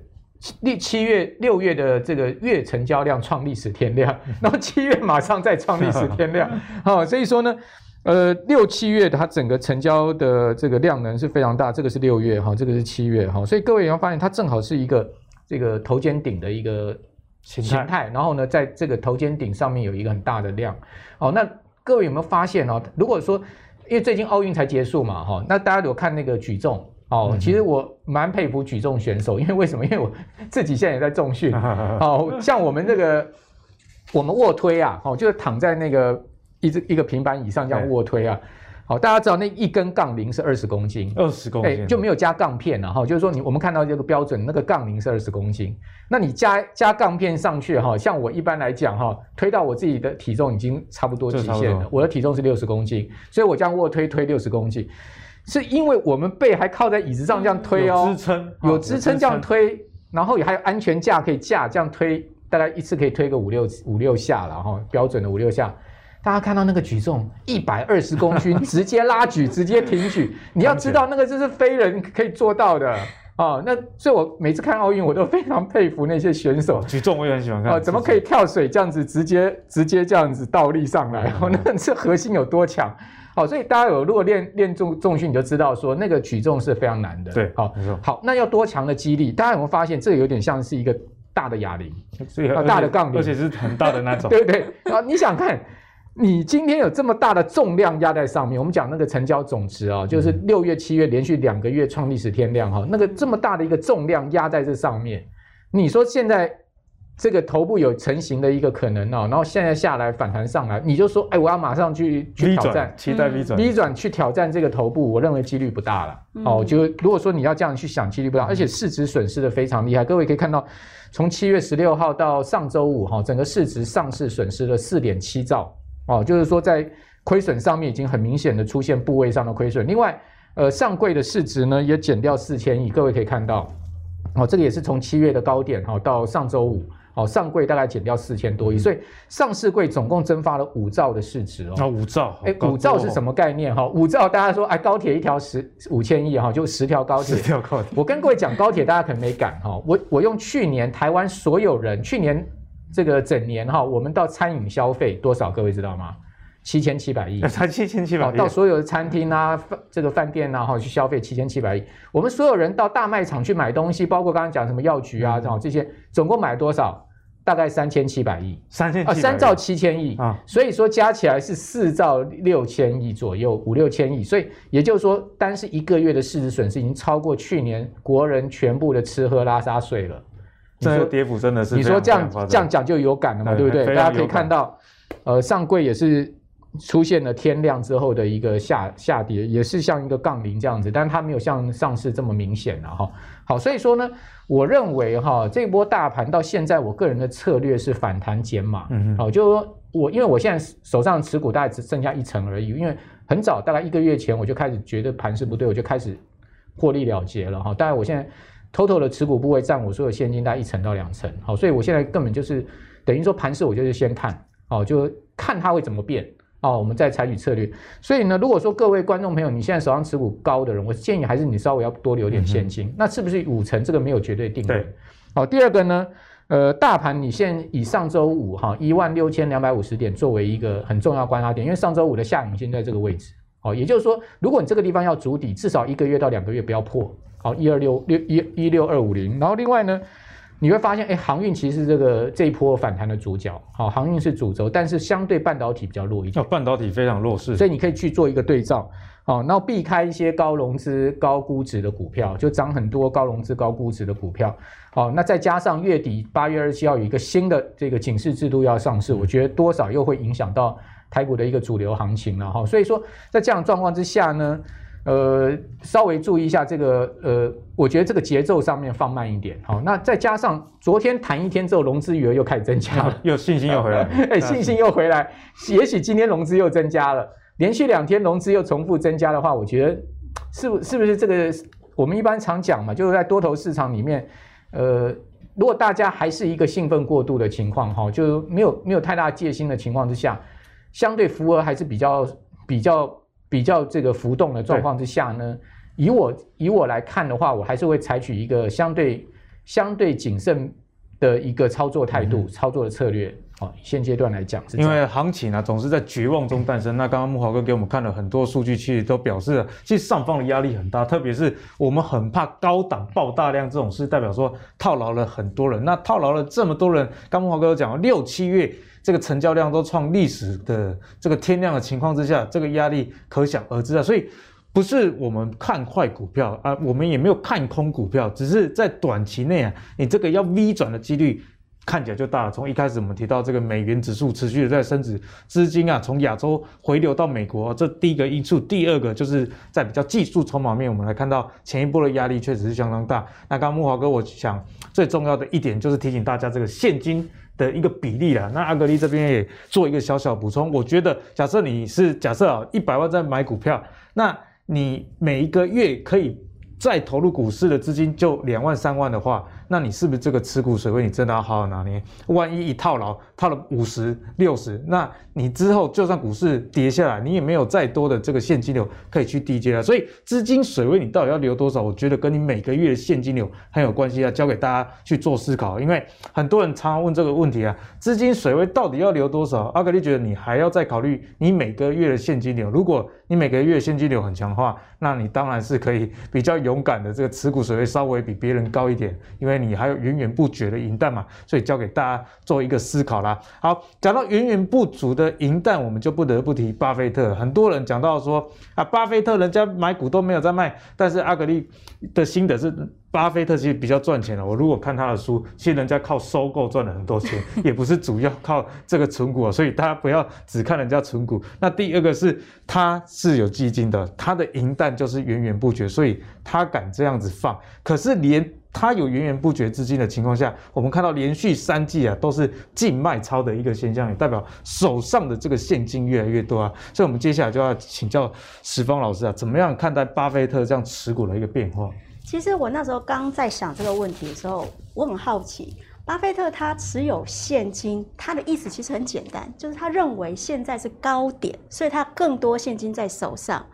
六七月六月的这个月成交量创历史天量，<laughs> 然后七月马上再创历史天量，<laughs> 好，所以说呢，呃，六七月它整个成交的这个量能是非常大，这个是六月哈，这个是七月哈，所以各位也要发现它正好是一个这个头肩顶的一个形态，然后呢，在这个头肩顶上面有一个很大的量，哦，那各位有没有发现哦？如果说因为最近奥运才结束嘛，哈，那大家有看那个举重。哦，其实我蛮佩服举重选手，因为为什么？因为我 <laughs> 自己现在也在重训。<laughs> 哦，像我们这个，我们卧推啊，哦，就是躺在那个一只一个平板以上这样卧推啊。好，大家知道那一根杠铃是二十公斤，二十公斤就没有加杠片了哈。就是说你我们看到这个标准，那个杠铃是二十公斤，那你加加杠片上去哈，像我一般来讲哈，推到我自己的体重已经差不多极限了。我的体重是六十公斤，所以我这样卧推推六十公斤。是因为我们背还靠在椅子上这样推哦，支撑有支撑这样推，然后也还有安全架可以架这样推，大概一次可以推个五六五六下了哈，标准的五六下。大家看到那个举重一百二十公斤，<laughs> 直接拉举，直接挺举，你要知道那个就是非人可以做到的啊。那所以我每次看奥运，我都非常佩服那些选手。举重我也很喜欢看，怎么可以跳水这样子直接直接这样子倒立上来？那这核心有多强？好，所以大家有如果练练重重训，你就知道说那个举重是非常难的。对，好，好，那要多强的肌力？大家有没有发现这有点像是一个大的哑铃，<laughs> 所以大的杠铃，而且是很大的那种。对 <laughs> 不对？啊，你想看，你今天有这么大的重量压在上面，我们讲那个成交总值啊，就是六月、七月连续两个月创历史天量哈，那个这么大的一个重量压在这上面，你说现在这个头部有成型的一个可能哦，然后现在下来反弹上来，你就说，哎，我要马上去去挑战，期待 V 转，V 转去挑战这个头部，我认为几率不大了。嗯、哦，就如果说你要这样去想，几率不大，而且市值损失的非常厉害。各位可以看到，从七月十六号到上周五哈、哦，整个市值上市损失了四点七兆哦，就是说在亏损上面已经很明显的出现部位上的亏损。另外，呃，上柜的市值呢也减掉四千亿，各位可以看到，哦，这个也是从七月的高点哈、哦、到上周五。哦，上柜大概减掉四千多亿，所以上市柜总共蒸发了五兆的市值哦。那五兆，哎，五兆是什么概念哈？五兆大家说，哎，高铁一条十五千亿哈，就十条高铁。十条高铁。我跟各位讲高铁，大家可能没感哈。我我用去年台湾所有人去年这个整年哈，我们到餐饮消费多少？各位知道吗？七千七百亿。<laughs> 才七千七百亿。到所有的餐厅啊，饭这个饭店啊，哈，去消费七千七百亿。我们所有人到大卖场去买东西，包括刚刚讲什么药局啊，这这些，总共买多少？大概三千七百亿，三千啊，三兆七千亿啊，所以说加起来是四兆六千亿左右，五六千亿，所以也就是说，单是一个月的市值损失已经超过去年国人全部的吃喝拉撒睡了。这个跌幅真的是，你说这样这样讲就有感了嘛，对不对？大家可以看到，呃，上柜也是出现了天亮之后的一个下下跌，也是像一个杠铃这样子，但是它没有像上市这么明显了哈。好，所以说呢。我认为哈，这波大盘到现在，我个人的策略是反弹减码。嗯好，就是说我因为我现在手上持股大概只剩下一成而已，因为很早大概一个月前我就开始觉得盘势不对，我就开始获利了结了哈。当然我现在 total 的持股部位占我所有现金大概一成到两成。好，所以我现在根本就是等于说盘势，我就是先看，哦，就看它会怎么变。哦，我们再采取策略。所以呢，如果说各位观众朋友，你现在手上持股高的人，我建议还是你稍微要多留点现金。嗯、那是不是五成？这个没有绝对定论。对。好，第二个呢，呃，大盘你现在以上周五哈一万六千两百五十点作为一个很重要观察点，因为上周五的下影线在这个位置。好，也就是说，如果你这个地方要筑底，至少一个月到两个月不要破。好，一二六六一一六二五零。然后另外呢。你会发现，哎，航运其实是这个这一波反弹的主角，好，航运是主轴，但是相对半导体比较弱一点。半导体非常弱势，所以你可以去做一个对照，好，那避开一些高融资、高估值的股票，就涨很多高融资、高估值的股票，好，那再加上月底八月二十七号有一个新的这个警示制度要上市，我觉得多少又会影响到台股的一个主流行情了哈。所以说，在这样状况之下呢。呃，稍微注意一下这个，呃，我觉得这个节奏上面放慢一点，好，那再加上昨天谈一天之后，融资余额又开始增加了，<laughs> 又信心又回来，<laughs> 哎，信心又回来，也许今天融资又增加了，连续两天融资又重复增加的话，我觉得是不是不是这个？我们一般常讲嘛，就是在多头市场里面，呃，如果大家还是一个兴奋过度的情况，哈，就没有没有太大戒心的情况之下，相对浮额还是比较比较。比较这个浮动的状况之下呢，以我以我来看的话，我还是会采取一个相对相对谨慎的一个操作态度、嗯、操作的策略。好，现阶段来讲，因为行情啊总是在绝望中诞生。那刚刚木华哥给我们看了很多数据，其实都表示了，其实上方的压力很大，特别是我们很怕高档爆大量这种事，代表说套牢了很多人。那套牢了这么多人，刚木华哥讲了六七月。这个成交量都创历史的这个天量的情况之下，这个压力可想而知啊。所以不是我们看坏股票啊，我们也没有看空股票，只是在短期内啊，你这个要 V 转的几率看起来就大了。从一开始我们提到这个美元指数持续的在升值，资金啊从亚洲回流到美国，这第一个因素。第二个就是在比较技术筹码面，我们来看到前一波的压力确实是相当大。那刚刚慕驊哥，我想最重要的一点就是提醒大家这个现金。的一个比例啦，那阿格力这边也做一个小小补充。我觉得，假设你是假设啊，一百万在买股票，那你每一个月可以再投入股市的资金就两万三万的话。那你是不是这个持股水位你真的要好好拿捏？万一一套牢套了五十六十，那你之后就算股市跌下来，你也没有再多的这个现金流可以去低接了。所以资金水位你到底要留多少？我觉得跟你每个月的现金流很有关系啊，交给大家去做思考。因为很多人常常问这个问题啊，资金水位到底要留多少？阿格力觉得你还要再考虑你每个月的现金流。如果你每个月现金流很强的话，那你当然是可以比较勇敢的，这个持股水位稍微比别人高一点，因为。你还有源源不绝的银弹嘛，所以交给大家做一个思考啦。好，讲到源源不足的银弹，我们就不得不提巴菲特。很多人讲到说啊，巴菲特人家买股都没有在卖，但是阿格力的心得是，巴菲特其实比较赚钱了。我如果看他的书，其实人家靠收购赚了很多钱，<laughs> 也不是主要靠这个存股啊。所以大家不要只看人家存股。那第二个是他是有基金的，他的银弹就是源源不绝，所以他敢这样子放。可是连他有源源不绝资金的情况下，我们看到连续三季啊都是净卖超的一个现象，也代表手上的这个现金越来越多啊。所以，我们接下来就要请教石峰老师啊，怎么样看待巴菲特这样持股的一个变化？其实我那时候刚在想这个问题的时候，我很好奇，巴菲特他持有现金，他的意思其实很简单，就是他认为现在是高点，所以他更多现金在手上。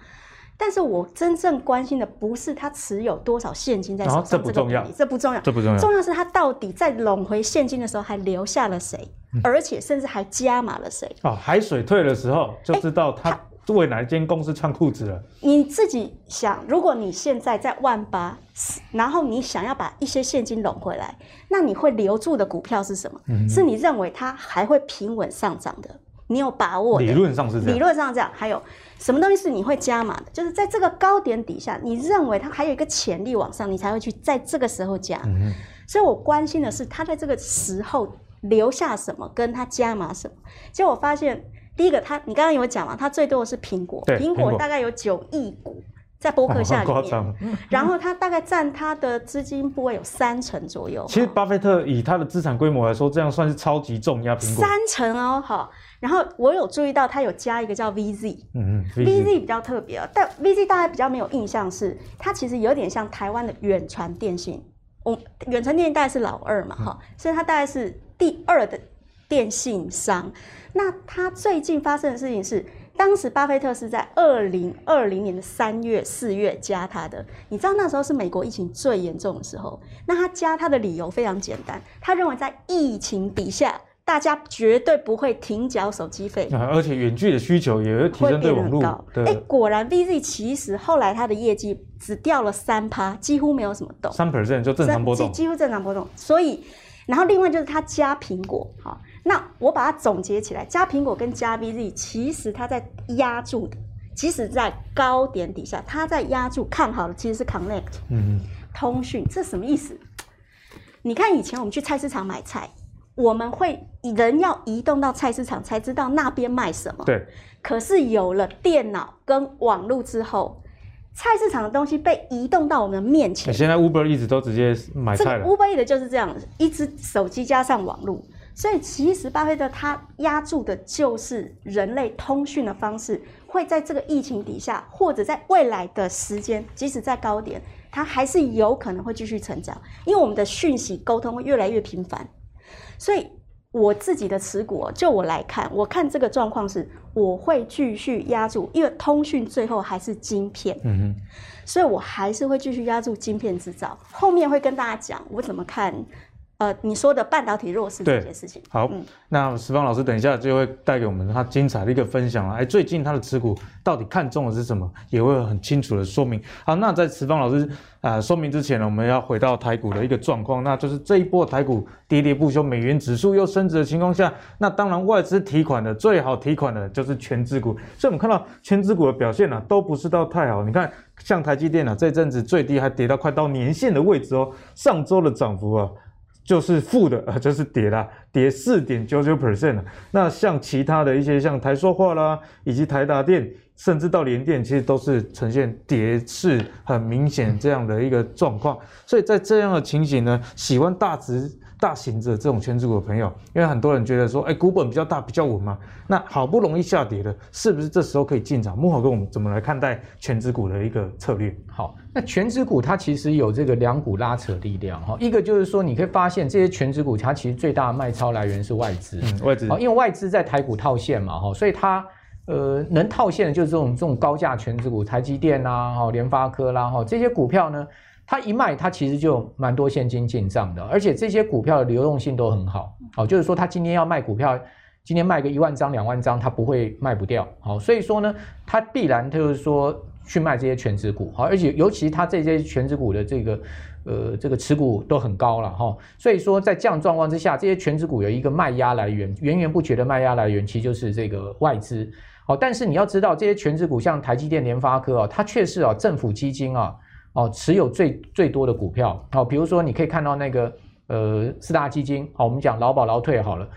但是我真正关心的不是他持有多少现金在手上，这不重要，这不重要，这不重要，重要是他到底在拢回现金的时候还留下了谁，嗯、而且甚至还加码了谁。哦，海水退的时候就知道他。为哪一间公司穿裤子了？你自己想，如果你现在在万八，然后你想要把一些现金拢回来，那你会留住的股票是什么？嗯、是你认为它还会平稳上涨的？你有把握的？理论上是这样。理论上这样。还有什么东西是你会加码的？就是在这个高点底下，你认为它还有一个潜力往上，你才会去在这个时候加。嗯、所以我关心的是它在这个时候留下什么，跟它加码什么。结果我发现。第一个，他你刚刚有讲嘛？他最多的是苹果，苹果大概有九亿股在博客下里面，<laughs> 哦、<laughs> 然后他大概占他的资金部位有三成左右。其实巴菲特以他的资产规模来说，这样算是超级重压苹果。三成哦，好。然后我有注意到他有加一个叫 VZ，嗯嗯，VZ 比较特别啊，但 VZ 大家比较没有印象是，它其实有点像台湾的远传电信，我远传电信大概是老二嘛，哈、嗯，所以它大概是第二的电信商。那他最近发生的事情是，当时巴菲特是在二零二零年的三月、四月加他的。你知道那时候是美国疫情最严重的时候。那他加他的理由非常简单，他认为在疫情底下，大家绝对不会停缴手机费，而且远距的需求也会提升对网络。哎、欸，果然 VZ 其实后来他的业绩只掉了三趴，几乎没有什么动，三 percent 就正常波动，几乎正常波动。所以，然后另外就是他加苹果，哈。那我把它总结起来，加苹果跟加 VZ，其实它在压住的，即使在高点底下，它在压住看好的其实是 Connect，嗯，通讯，这什么意思？你看以前我们去菜市场买菜，我们会人要移动到菜市场才知道那边卖什么，对。可是有了电脑跟网络之后，菜市场的东西被移动到我们的面前。现在 Uber 一直都直接买菜了，Uber 的就是这样，一只手机加上网络。所以其实巴菲特他压住的就是人类通讯的方式，会在这个疫情底下，或者在未来的时间，即使在高点，它还是有可能会继续成长，因为我们的讯息沟通会越来越频繁。所以我自己的持股，就我来看，我看这个状况是，我会继续压住，因为通讯最后还是晶片，嗯哼，所以我还是会继续压住晶片制造。后面会跟大家讲我怎么看。呃，你说的半导体弱势这件事情，好，嗯、那石方老师等一下就会带给我们他精彩的一个分享了。哎，最近他的持股到底看中的是什么，也会很清楚的说明。好，那在石方老师啊、呃、说明之前呢，我们要回到台股的一个状况，那就是这一波台股跌跌不休，美元指数又升值的情况下，那当然外资提款的最好提款的就是全资股，所以我们看到全资股的表现呢、啊，都不是到太好。你看，像台积电啊，这阵子最低还跌到快到年线的位置哦，上周的涨幅啊。就是负的啊，<laughs> 就是跌啦，跌四点九九 percent 了。那像其他的一些像台塑化啦，以及台达电，甚至到联电，其实都是呈现跌势很明显这样的一个状况。所以在这样的情形呢，喜欢大值。大型的这种权值股的朋友，因为很多人觉得说，哎，股本比较大，比较稳嘛。那好不容易下跌了，是不是这时候可以进场？慕郝哥，我们怎么来看待权值股的一个策略？好，那权值股它其实有这个两股拉扯力量哈。一个就是说，你可以发现这些权值股它其实最大的卖超来源是外资，嗯，外资，因为外资在台股套现嘛哈，所以它呃能套现的就是这种这种高价全值股，台积电啦哈，联发科啦哈这些股票呢。它一卖，它其实就蛮多现金进账的，而且这些股票的流动性都很好。好，就是说他今天要卖股票，今天卖个一万张、两万张，它不会卖不掉。好，所以说呢，它必然就是说去卖这些全值股。好，而且尤其它这些全值股的这个呃这个持股都很高了哈。所以说在这样状况之下，这些全值股有一个卖压来源，源源不绝的卖压来源，其实就是这个外资。好，但是你要知道，这些全值股像台积电、联发科啊，它却是啊政府基金啊。哦，持有最最多的股票。好，比如说你可以看到那个呃四大基金，好，我们讲劳保劳退好了，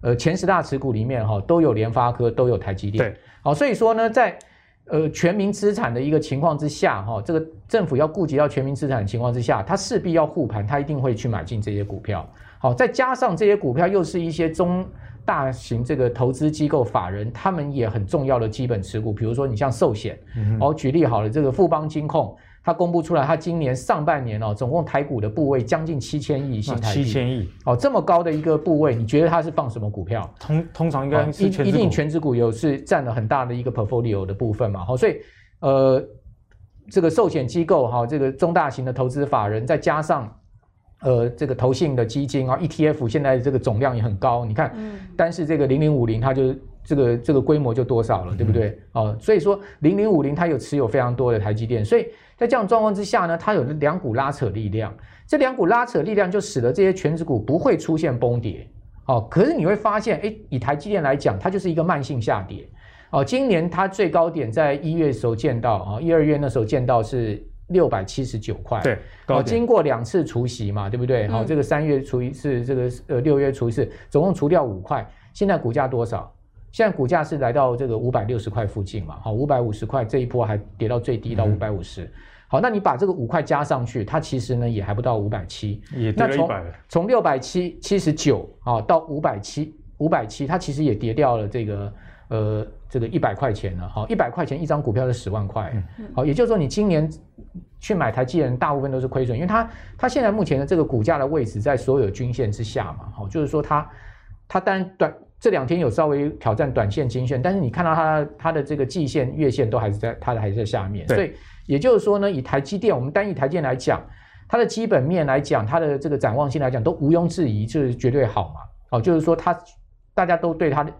呃前十大持股里面哈都有联发科，都有台积电。对，好，所以说呢，在呃全民资产的一个情况之下，哈，这个政府要顾及到全民资产的情况之下，它势必要护盘，它一定会去买进这些股票。好，再加上这些股票又是一些中。大型这个投资机构法人，他们也很重要的基本持股，比如说你像寿险，哦，举例好了，这个富邦金控，它公布出来，它今年上半年哦，总共台股的部位将近七千亿新台币，七千亿哦，这么高的一个部位，你觉得它是放什么股票？通通常应该是一一定权值股有是占了很大的一个 portfolio 的部分嘛，好，所以呃，这个寿险机构哈，这个中大型的投资法人，再加上。呃，这个投信的基金啊，ETF 现在这个总量也很高，你看，但是这个零零五零，它就这个这个规模就多少了，对不对？哦、呃，所以说零零五零它有持有非常多的台积电，所以在这样状况之下呢，它有两股拉扯力量，这两股拉扯力量就使得这些权值股不会出现崩跌，哦、呃，可是你会发现，哎，以台积电来讲，它就是一个慢性下跌，哦、呃，今年它最高点在一月的时候见到啊，一二月那时候见到是。六百七十九块，对，好，经过两次除息嘛，对不对？好、嗯，这个三月除一次，这个呃六月除一次，总共除掉五块。现在股价多少？现在股价是来到这个五百六十块附近嘛？好，五百五十块，这一波还跌到最低到五百五十。好，那你把这个五块加上去，它其实呢也还不到五百七，也跌了一百。从六百七七十九啊到五百七五百七，它其实也跌掉了这个呃这个一百块钱了。好，一百块钱一张股票是十万块。好，也就是说你今年。去买台积人，大部分都是亏损，因为它它现在目前的这个股价的位置在所有均线之下嘛，好，就是说它它当然短这两天有稍微挑战短线均线，但是你看到它它的这个季线、月线都还是在它的还是在下面，所以也就是说呢，以台积电我们单以台积电来讲，它的基本面来讲，它的这个展望性来讲都毋庸置疑，就是绝对好嘛，哦，就是说它大家都对它的。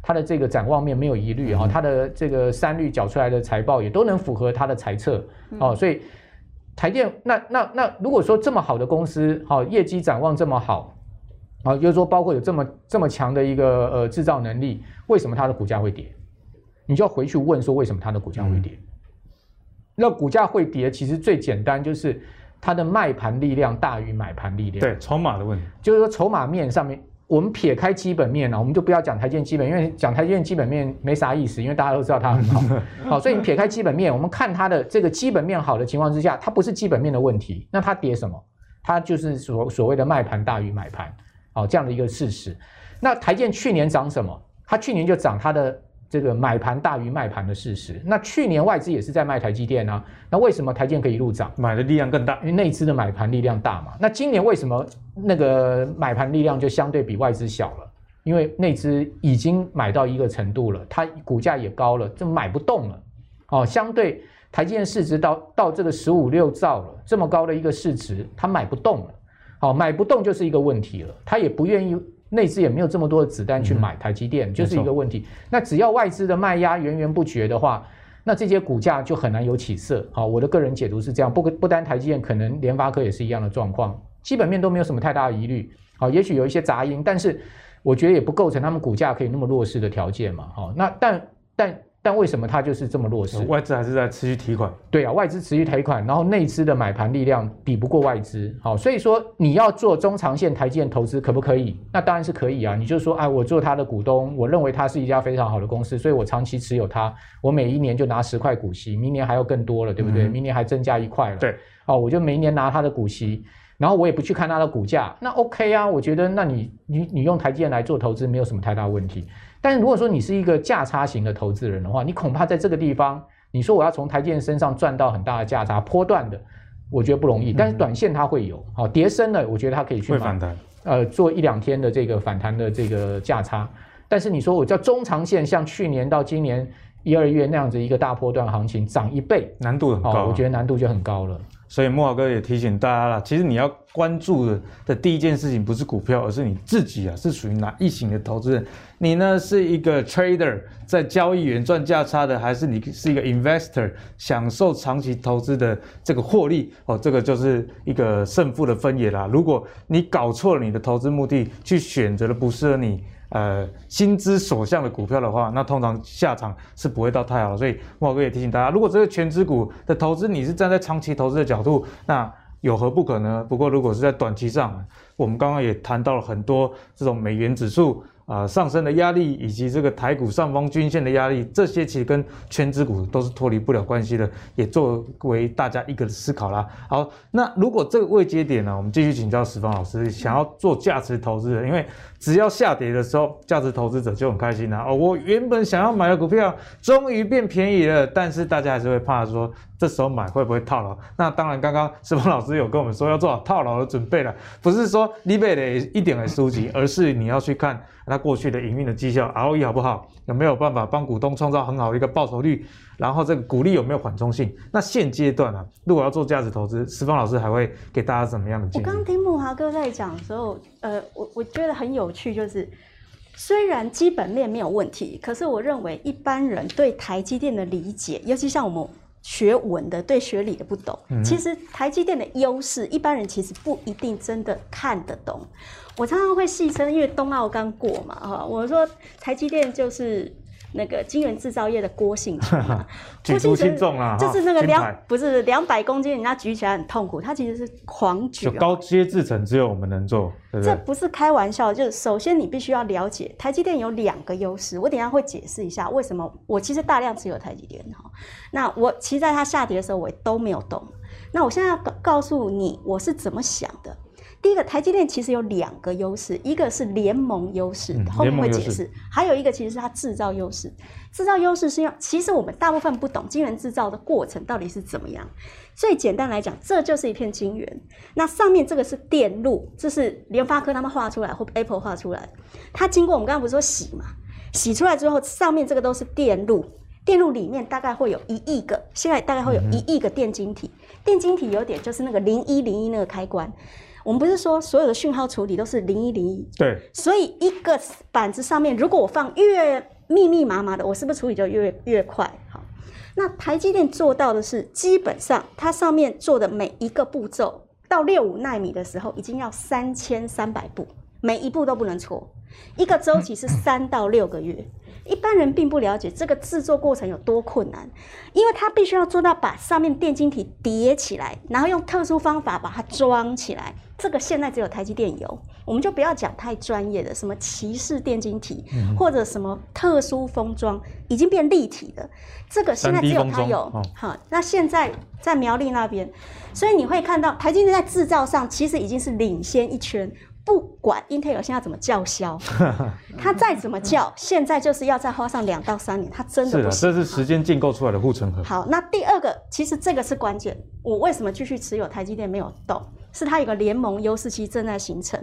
它的这个展望面没有疑虑哈，它的这个三率缴出来的财报也都能符合它的财测哦，所以台电那那那如果说这么好的公司哈，业绩展望这么好啊，就是说包括有这么这么强的一个呃制造能力，为什么它的股价会跌？你就要回去问说为什么它的股价会跌？那股价会跌，其实最简单就是它的卖盘力量大于买盘力量，对，筹码的问题，就是说筹码面上面。我们撇开基本面呢，我们就不要讲台积电基本，因为讲台积电基本面没啥意思，因为大家都知道它很好。<laughs> 好，所以你撇开基本面，我们看它的这个基本面好的情况之下，它不是基本面的问题，那它跌什么？它就是所所谓的卖盘大于买盘，好，这样的一个事实。那台建去年涨什么？它去年就涨它的。这个买盘大于卖盘的事实，那去年外资也是在卖台积电啊，那为什么台积电可以一路涨？买的力量更大，因为内资的买盘力量大嘛。那今年为什么那个买盘力量就相对比外资小了？因为内资已经买到一个程度了，它股价也高了，就买不动了。哦，相对台积电市值到到这个十五六兆了，这么高的一个市值，它买不动了。好，买不动就是一个问题了，它也不愿意。内资也没有这么多的子弹去买台积电，嗯，就是一个问题。那只要外资的卖压源源不绝的话，那这些股价就很难有起色。好，我的个人解读是这样，不不单台积电，可能联发科也是一样的状况，基本面都没有什么太大的疑虑。好，也许有一些杂音，但是我觉得也不构成他们股价可以那么弱势的条件嘛。好，那但但。但为什么它就是这么弱势？外资还是在持续提款。对啊，外资持续提款，然后内资的买盘力量比不过外资。好，所以说你要做中长线台积电投资可不可以？那当然是可以啊。你就说，哎，我做它的股东，我认为它是一家非常好的公司，所以我长期持有它，我每一年就拿十块股息，明年还要更多了，对不对？嗯、明年还增加一块了。对，哦，我就每一年拿它的股息，然后我也不去看它的股价，那 OK 啊？我觉得，那你你你用台积电来做投资，没有什么太大问题。但是如果说你是一个价差型的投资人的话，你恐怕在这个地方，你说我要从台积电身上赚到很大的价差，波段的，我觉得不容易。但是短线它会有，好，跌深了，我觉得它可以去买，反弹，呃，做一两天的这个反弹的这个价差。但是你说我叫中长线，像去年到今年一二月那样子一个大波段行情涨一倍，难度很高啊，我觉得难度就很高了。所以慕驊哥也提醒大家了，其实你要关注的的第一件事情不是股票，而是你自己啊，是属于哪一型的投资人？你呢是一个 trader 在交易员赚价差的，还是你是一个 investor 享受长期投资的这个获利？哦，这个就是一个胜负的分野啦。如果你搞错了你的投资目的，去选择了不适合你。呃心之所向的股票的话，那通常下场是不会到太好。所以莫哥也提醒大家，如果这个全资股的投资你是站在长期投资的角度，那有何不可呢？不过如果是在短期上，我们刚刚也谈到了很多这种美元指数。啊、上升的压力以及这个台股上方均线的压力，这些其实跟权值股都是脱离不了关系的，也作为大家一个思考啦。好，那如果这个位阶点呢，我们继续请教石方老师，想要做价值投资的，因为只要下跌的时候，价值投资者就很开心啦。哦，我原本想要买的股票终于变便宜了，但是大家还是会怕说，这时候买会不会套牢？那当然，刚刚十方老师有跟我们说要做好套牢的准备了，不是说你买的一点的书籍，而是你要去看。那过去的营运的绩效，ROE 好不好？有没有办法帮股东创造很好的一个报酬率？然后这个股利有没有缓冲性？那现阶段啊，如果要做价值投资，十方老师还会给大家怎么样的建议？我刚听慕驊哥在讲的时候，呃，我我觉得很有趣，就是虽然基本面没有问题，可是我认为一般人对台积电的理解，尤其像我们。学文的对学理的不懂，其实台积电的优势，一般人其实不一定真的看得懂。我常常会戏称，因为冬奥刚过嘛，哈，我说台积电就是。那个晶圆制造业的郭姓 <laughs> 举足轻重啊，就是那个两不是两百公斤，人家举起来很痛苦，他其实是狂举。高阶制程只有我们能做，对不对？这不是开玩笑，就是首先你必须要了解台积电有两个优势，我等一下会解释一下为什么我其实大量持有台积电哈。那我其实在它下跌的时候我也都没有动，那我现在要告诉你我是怎么想的。第一个，台积电其实有两个优势，一个是联盟优势，后面会解释；还有一个其实是它制造优势。制造优势是因为其实我们大部分不懂晶圆制造的过程到底是怎么样。最简单来讲，这就是一片晶圆，那上面这个是电路，这是联发科他们画出来或 Apple 画出来，它经过我们刚刚不是说洗嘛，洗出来之后，上面这个都是电路，电路里面大概会有一亿个，现在大概会有一亿个电晶体，电晶体有点就是那个零一零一那个开关。我们不是说所有的讯号处理都是零一零一，对，所以一个板子上面，如果我放越密密麻麻的，我是不是处理就越越快？好，那台积电做到的是，基本上它上面做的每一个步骤，到六五纳米的时候，已经要三千三百步，每一步都不能错，一个周期是三到六个月。一般人并不了解这个制作过程有多困难，因为它必须要做到把上面电晶体叠起来，然后用特殊方法把它装起来。这个现在只有台积电有，我们就不要讲太专业的，什么骑士电晶体，或者什么特殊封装，已经变立体的，这个现在只有它有。好，那现在在苗栗那边，所以你会看到台积电在制造上其实已经是领先一圈。不管 Intel 现在怎么叫嚣，<laughs> 它再怎么叫，现在就是要再花上两到三年，它真的不是的，这是时间建构出来的护城河。好，那第二个，其实这个是关键。我为什么继续持有台积电没有动？是它有个联盟优势期正在形成。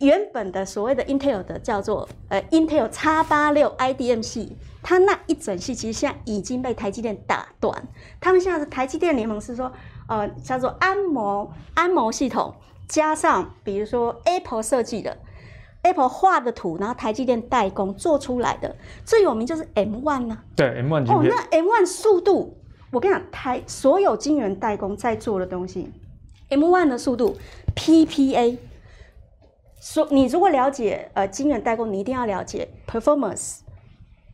原本的所谓的 Intel 的叫做呃 Intel X 八六 IDM 系，它那一整系其实现在已经被台积电打断。他们现在是台积电联盟是说，呃，叫做安谋安谋系统。加上，比如说 Apple 设计的，Apple 画的图，然后台积电代工做出来的，最有名就是 M1 呢、啊。对，M One。哦，那 M1 速度，我跟你讲，台所有晶圆代工在做的东西，M1 的速度，PPA。说你如果了解呃晶圆代工，你一定要了解 performance、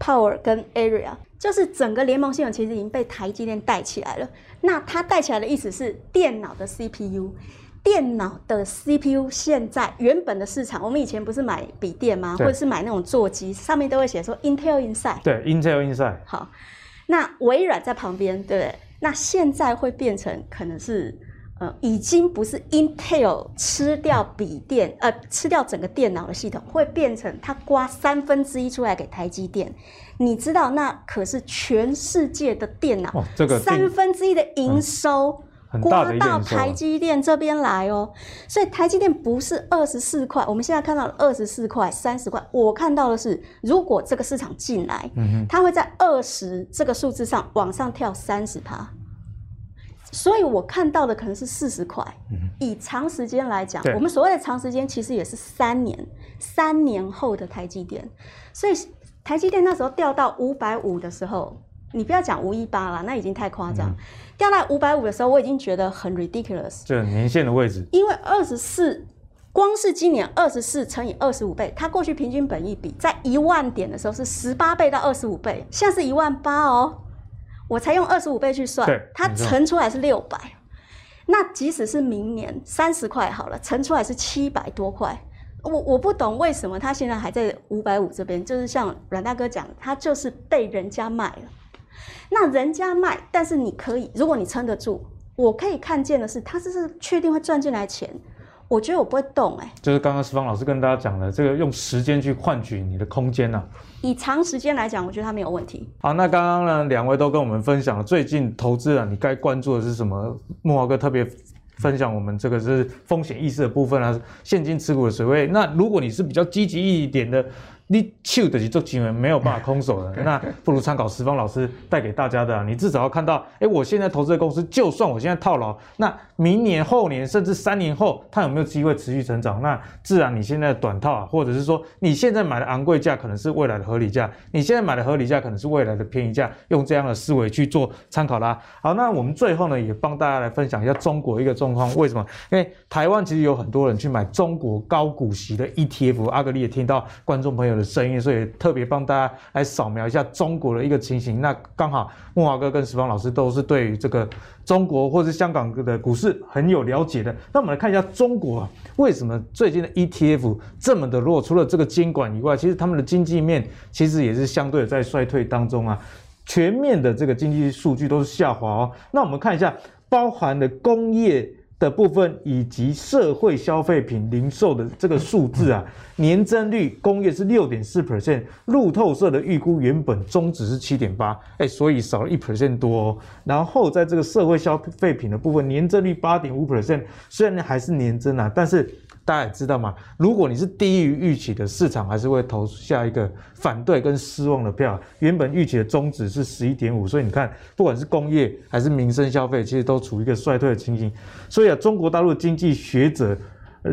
power 跟 area，就是整个联盟系统其实已经被台积电带起来了。那它带起来的意思是电脑的 CPU。电脑的 CPU 现在原本的市场，我们以前不是买笔电吗？或者是买那种座机，上面都会写说 Intel Inside。对，Intel Inside。好，那微软在旁边，对不对？那现在会变成可能是，呃，已经不是 Intel 吃掉笔电，呃，吃掉整个电脑的系统，会变成它刮三分之一出来给台积电。你知道，那可是全世界的电脑，这个三分之一的营收。嗯刮到台积电这边来哦，所以台积电不是二十四块，我们现在看到了二十四块、三十块。我看到的是，如果这个市场进来，它会在二十这个数字上往上跳三十趴。所以我看到的可能是四十块。以长时间来讲，我们所谓的长时间其实也是三年，三年后的台积电。所以台积电那时候掉到五百五的时候。你不要讲五一八了，那已经太夸张。掉到五百五的时候，我已经觉得很 ridiculous。就年限的位置。因为二十四光是今年二十四乘以二十五倍，它过去平均本益比在一万点的时候是十八倍到二十五倍，现在是一万八哦。我才用二十五倍去算，它乘出来是六百。那即使是明年三十块好了，乘出来是七百多块。我我不懂为什么它现在还在五百五这边，就是像阮大哥讲的，它就是被人家卖了。那人家卖，但是你可以，如果你撑得住，我可以看见的是，他这是确定会赚进来钱。我觉得我不会动哎、欸，就是刚刚石方老师跟大家讲的，这个用时间去换取你的空间呐、啊。以长时间来讲，我觉得它没有问题。好，那刚刚呢，两位都跟我们分享了最近投资啊，你该关注的是什么？木华哥特别分享我们这个是风险意识的部分啊，现金持股的水位。那如果你是比较积极一点的。你手的是做金融没有办法空手的，那不如参考石方老师带给大家的、啊，你至少要看到，哎、欸，我现在投资的公司，就算我现在套牢，那明年、后年甚至三年后，它有没有机会持续成长？那自然你现在的短套啊，或者是说你现在买的昂贵价，可能是未来的合理价；你现在买的合理价，可能是未来的便宜价。用这样的思维去做参考啦。好，那我们最后呢，也帮大家来分享一下中国一个状况。为什么？因为台湾其实有很多人去买中国高股息的 ETF，阿格力也听到观众朋友的声音，所以特别帮大家来扫描一下中国的一个情形。那刚好木华哥跟石方老师都是对于这个中国或是香港的股市很有了解的。那我们来看一下中国啊，为什么最近的 ETF 这么的弱？除了这个监管以外，其实他们的经济面其实也是相对的在衰退当中啊。全面的这个经济数据都是下滑哦。那我们看一下，包含的工业。的部分以及社会消费品零售的这个数字啊，年增率工业是六点四 percent，路透社的预估原本终值是七点八，哎，所以少了一 percent 多哦。然后在这个社会消费品的部分，年增率八点五 percent，虽然还是年增啊，但是。大家也知道嘛，如果你是低于预期的，市场还是会投下一个反对跟失望的票。原本预期的终值是十一点五，所以你看，不管是工业还是民生消费，其实都处于一个衰退的情形。所以啊，中国大陆经济学者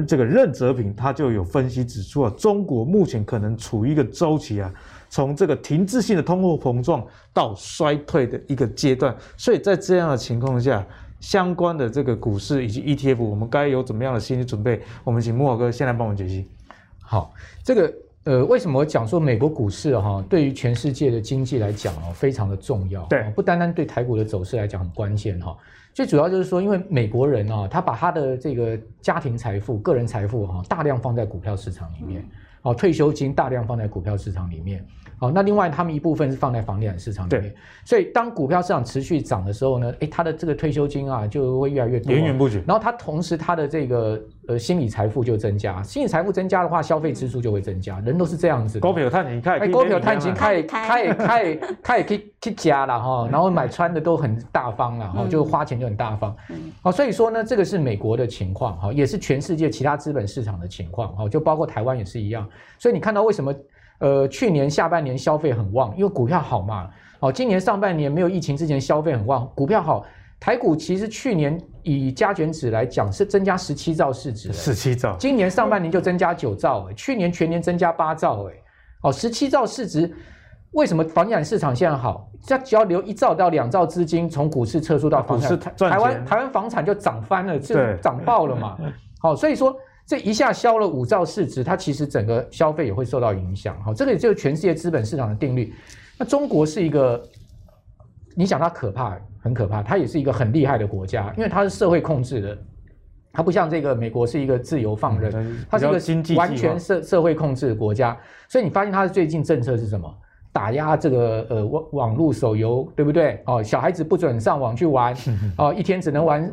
这个任泽平他就有分析指出啊，中国目前可能处于一个周期啊，从这个停滞性的通货膨胀到衰退的一个阶段。所以在这样的情况下，相关的这个股市以及 ETF，我们该有怎么样的心理准备？我们请慕驊哥先来帮我们解析。好，这个呃，为什么我讲说美国股市哈，对于全世界的经济来讲哦，非常的重要。对，不单单对台股的走势来讲很关键哈。最主要就是说，因为美国人啊，他把他的这个家庭财富、个人财富哈，大量放在股票市场里面，哦，退休金大量放在股票市场里面。好，那另外他们一部分是放在房地产市场里面，对，所以当股票市场持续涨的时候呢，诶，他的这个退休金啊就会越来越多，源源不绝。然后他同时他的这个呃心理财富就增加，心理财富增加的话，消费支出就会增加，人都是这样子。股票探钱，开股票探钱，开开开开可以去加了哈，然后买穿的都很大方了哈，嗯、就花钱就很大方。好，所以说呢，这个是美国的情况哈，也是全世界其他资本市场的情况哈，就包括台湾也是一样。所以你看到为什么？呃，去年下半年消费很旺，因为股票好嘛。哦，今年上半年没有疫情之前消费很旺，股票好。台股其实去年以加权指来讲是增加十七兆市值，十七兆。今年上半年就增加九兆，去年全年增加八兆，哎，哦，十七兆市值，为什么房地产市场现在好？这只要留一兆到两兆资金从股市撤出到房产，台湾台湾房产就涨翻了，就涨爆了嘛。<laughs> 好，所以说。这一下消了五兆市值，它其实整个消费也会受到影响。好，这个也就是全世界资本市场的定律。那中国是一个，你想它可怕，很可怕，它也是一个很厉害的国家，因为它是社会控制的，它不像这个美国是一个自由放任，它是一个完全社社会控制的国家。所以你发现它的最近政策是什么？打压这个呃网网络手游，对不对？哦，小孩子不准上网去玩，<laughs> 哦，一天只能玩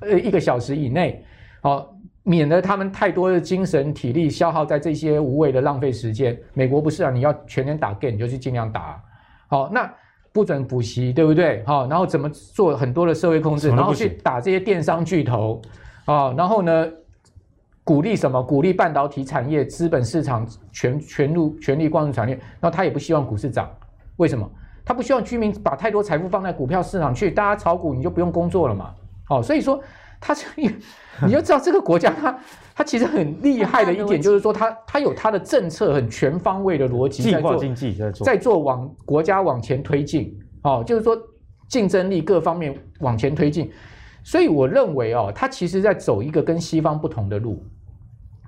呃一个小时以内，哦。免得他们太多的精神体力消耗在这些无谓的浪费时间。美国不是啊，你要全年打 game 你就去尽量打。好，那不准补习，对不对？好，然后怎么做很多的社会控制，然后去打这些电商巨头啊，然后呢，鼓励什么？鼓励半导体产业、资本市场全全入全力灌入产业。然后他也不希望股市涨，为什么？他不希望居民把太多财富放在股票市场去，大家炒股你就不用工作了嘛。哦，所以说。他这，你就知道这个国家，它它其实很厉害的一点就是说，它它有它的政策很全方位的逻辑在做，经济在做，在做往国家往前推进，哦，就是说竞争力各方面往前推进，所以我认为哦，它其实在走一个跟西方不同的路，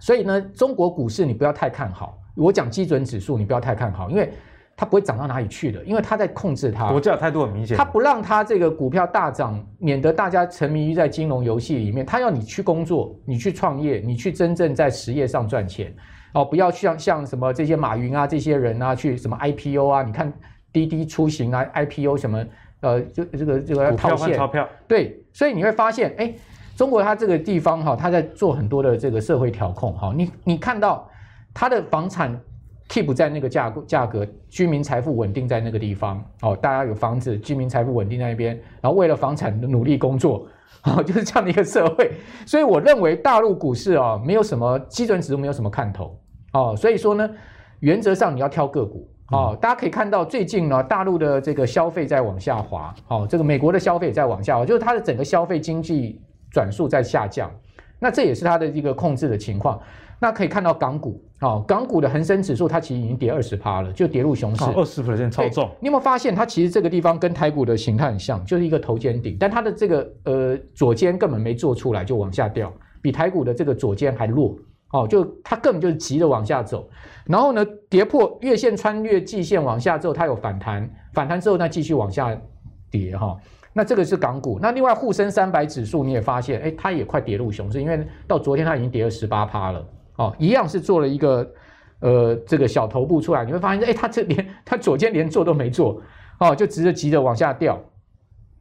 所以呢，中国股市你不要太看好。我讲基准指数，你不要太看好，因为它不会涨到哪里去的，因为它在控制它。国家态度很明显，它不让它这个股票大涨，免得大家沉迷于在金融游戏里面。它要你去工作，你去创业，你去真正在实业上赚钱哦，不要像像什么这些马云啊这些人啊去什么 IPO 啊，你看滴滴出行啊 IPO 什么呃，就这个这个要套现钞票，对，所以你会发现，哎，中国它这个地方哈，它在做很多的这个社会调控哈，你你看到。它的房产 keep 在那个价价格，居民财富稳定在那个地方哦，大家有房子，居民财富稳定在那边，然后为了房产努力工作，哦，<laughs> 就是这样的一个社会。所以我认为大陆股市啊，没有什么基准指数，没有什么看头哦。所以说呢，原则上你要挑个股哦。大家可以看到最近呢，大陆的这个消费在往下滑，哦，这个美国的消费也在往下滑，就是它的整个消费经济转速在下降，那这也是它的一个控制的情况。那可以看到港股，哦，港股的恒生指数它其实已经跌二十趴了，就跌入熊市，二十 percent 超重。你有没有发现它其实这个地方跟台股的形态很像，就是一个头肩顶，但它的这个呃左肩根本没做出来就往下掉，比台股的这个左肩还弱，哦，就它根本就是急着往下走。然后呢，跌破月线穿越季线往下之后，它有反弹，反弹之后再继续往下跌，哈、哦。那这个是港股。那另外沪深三百指数你也发现，哎，它也快跌入熊市，因为到昨天它已经跌了十八趴了。哦，一样是做了一个，呃，这个小头部出来，你会发现，哎，它这连它左肩连做都没做，哦，就直着急着往下掉。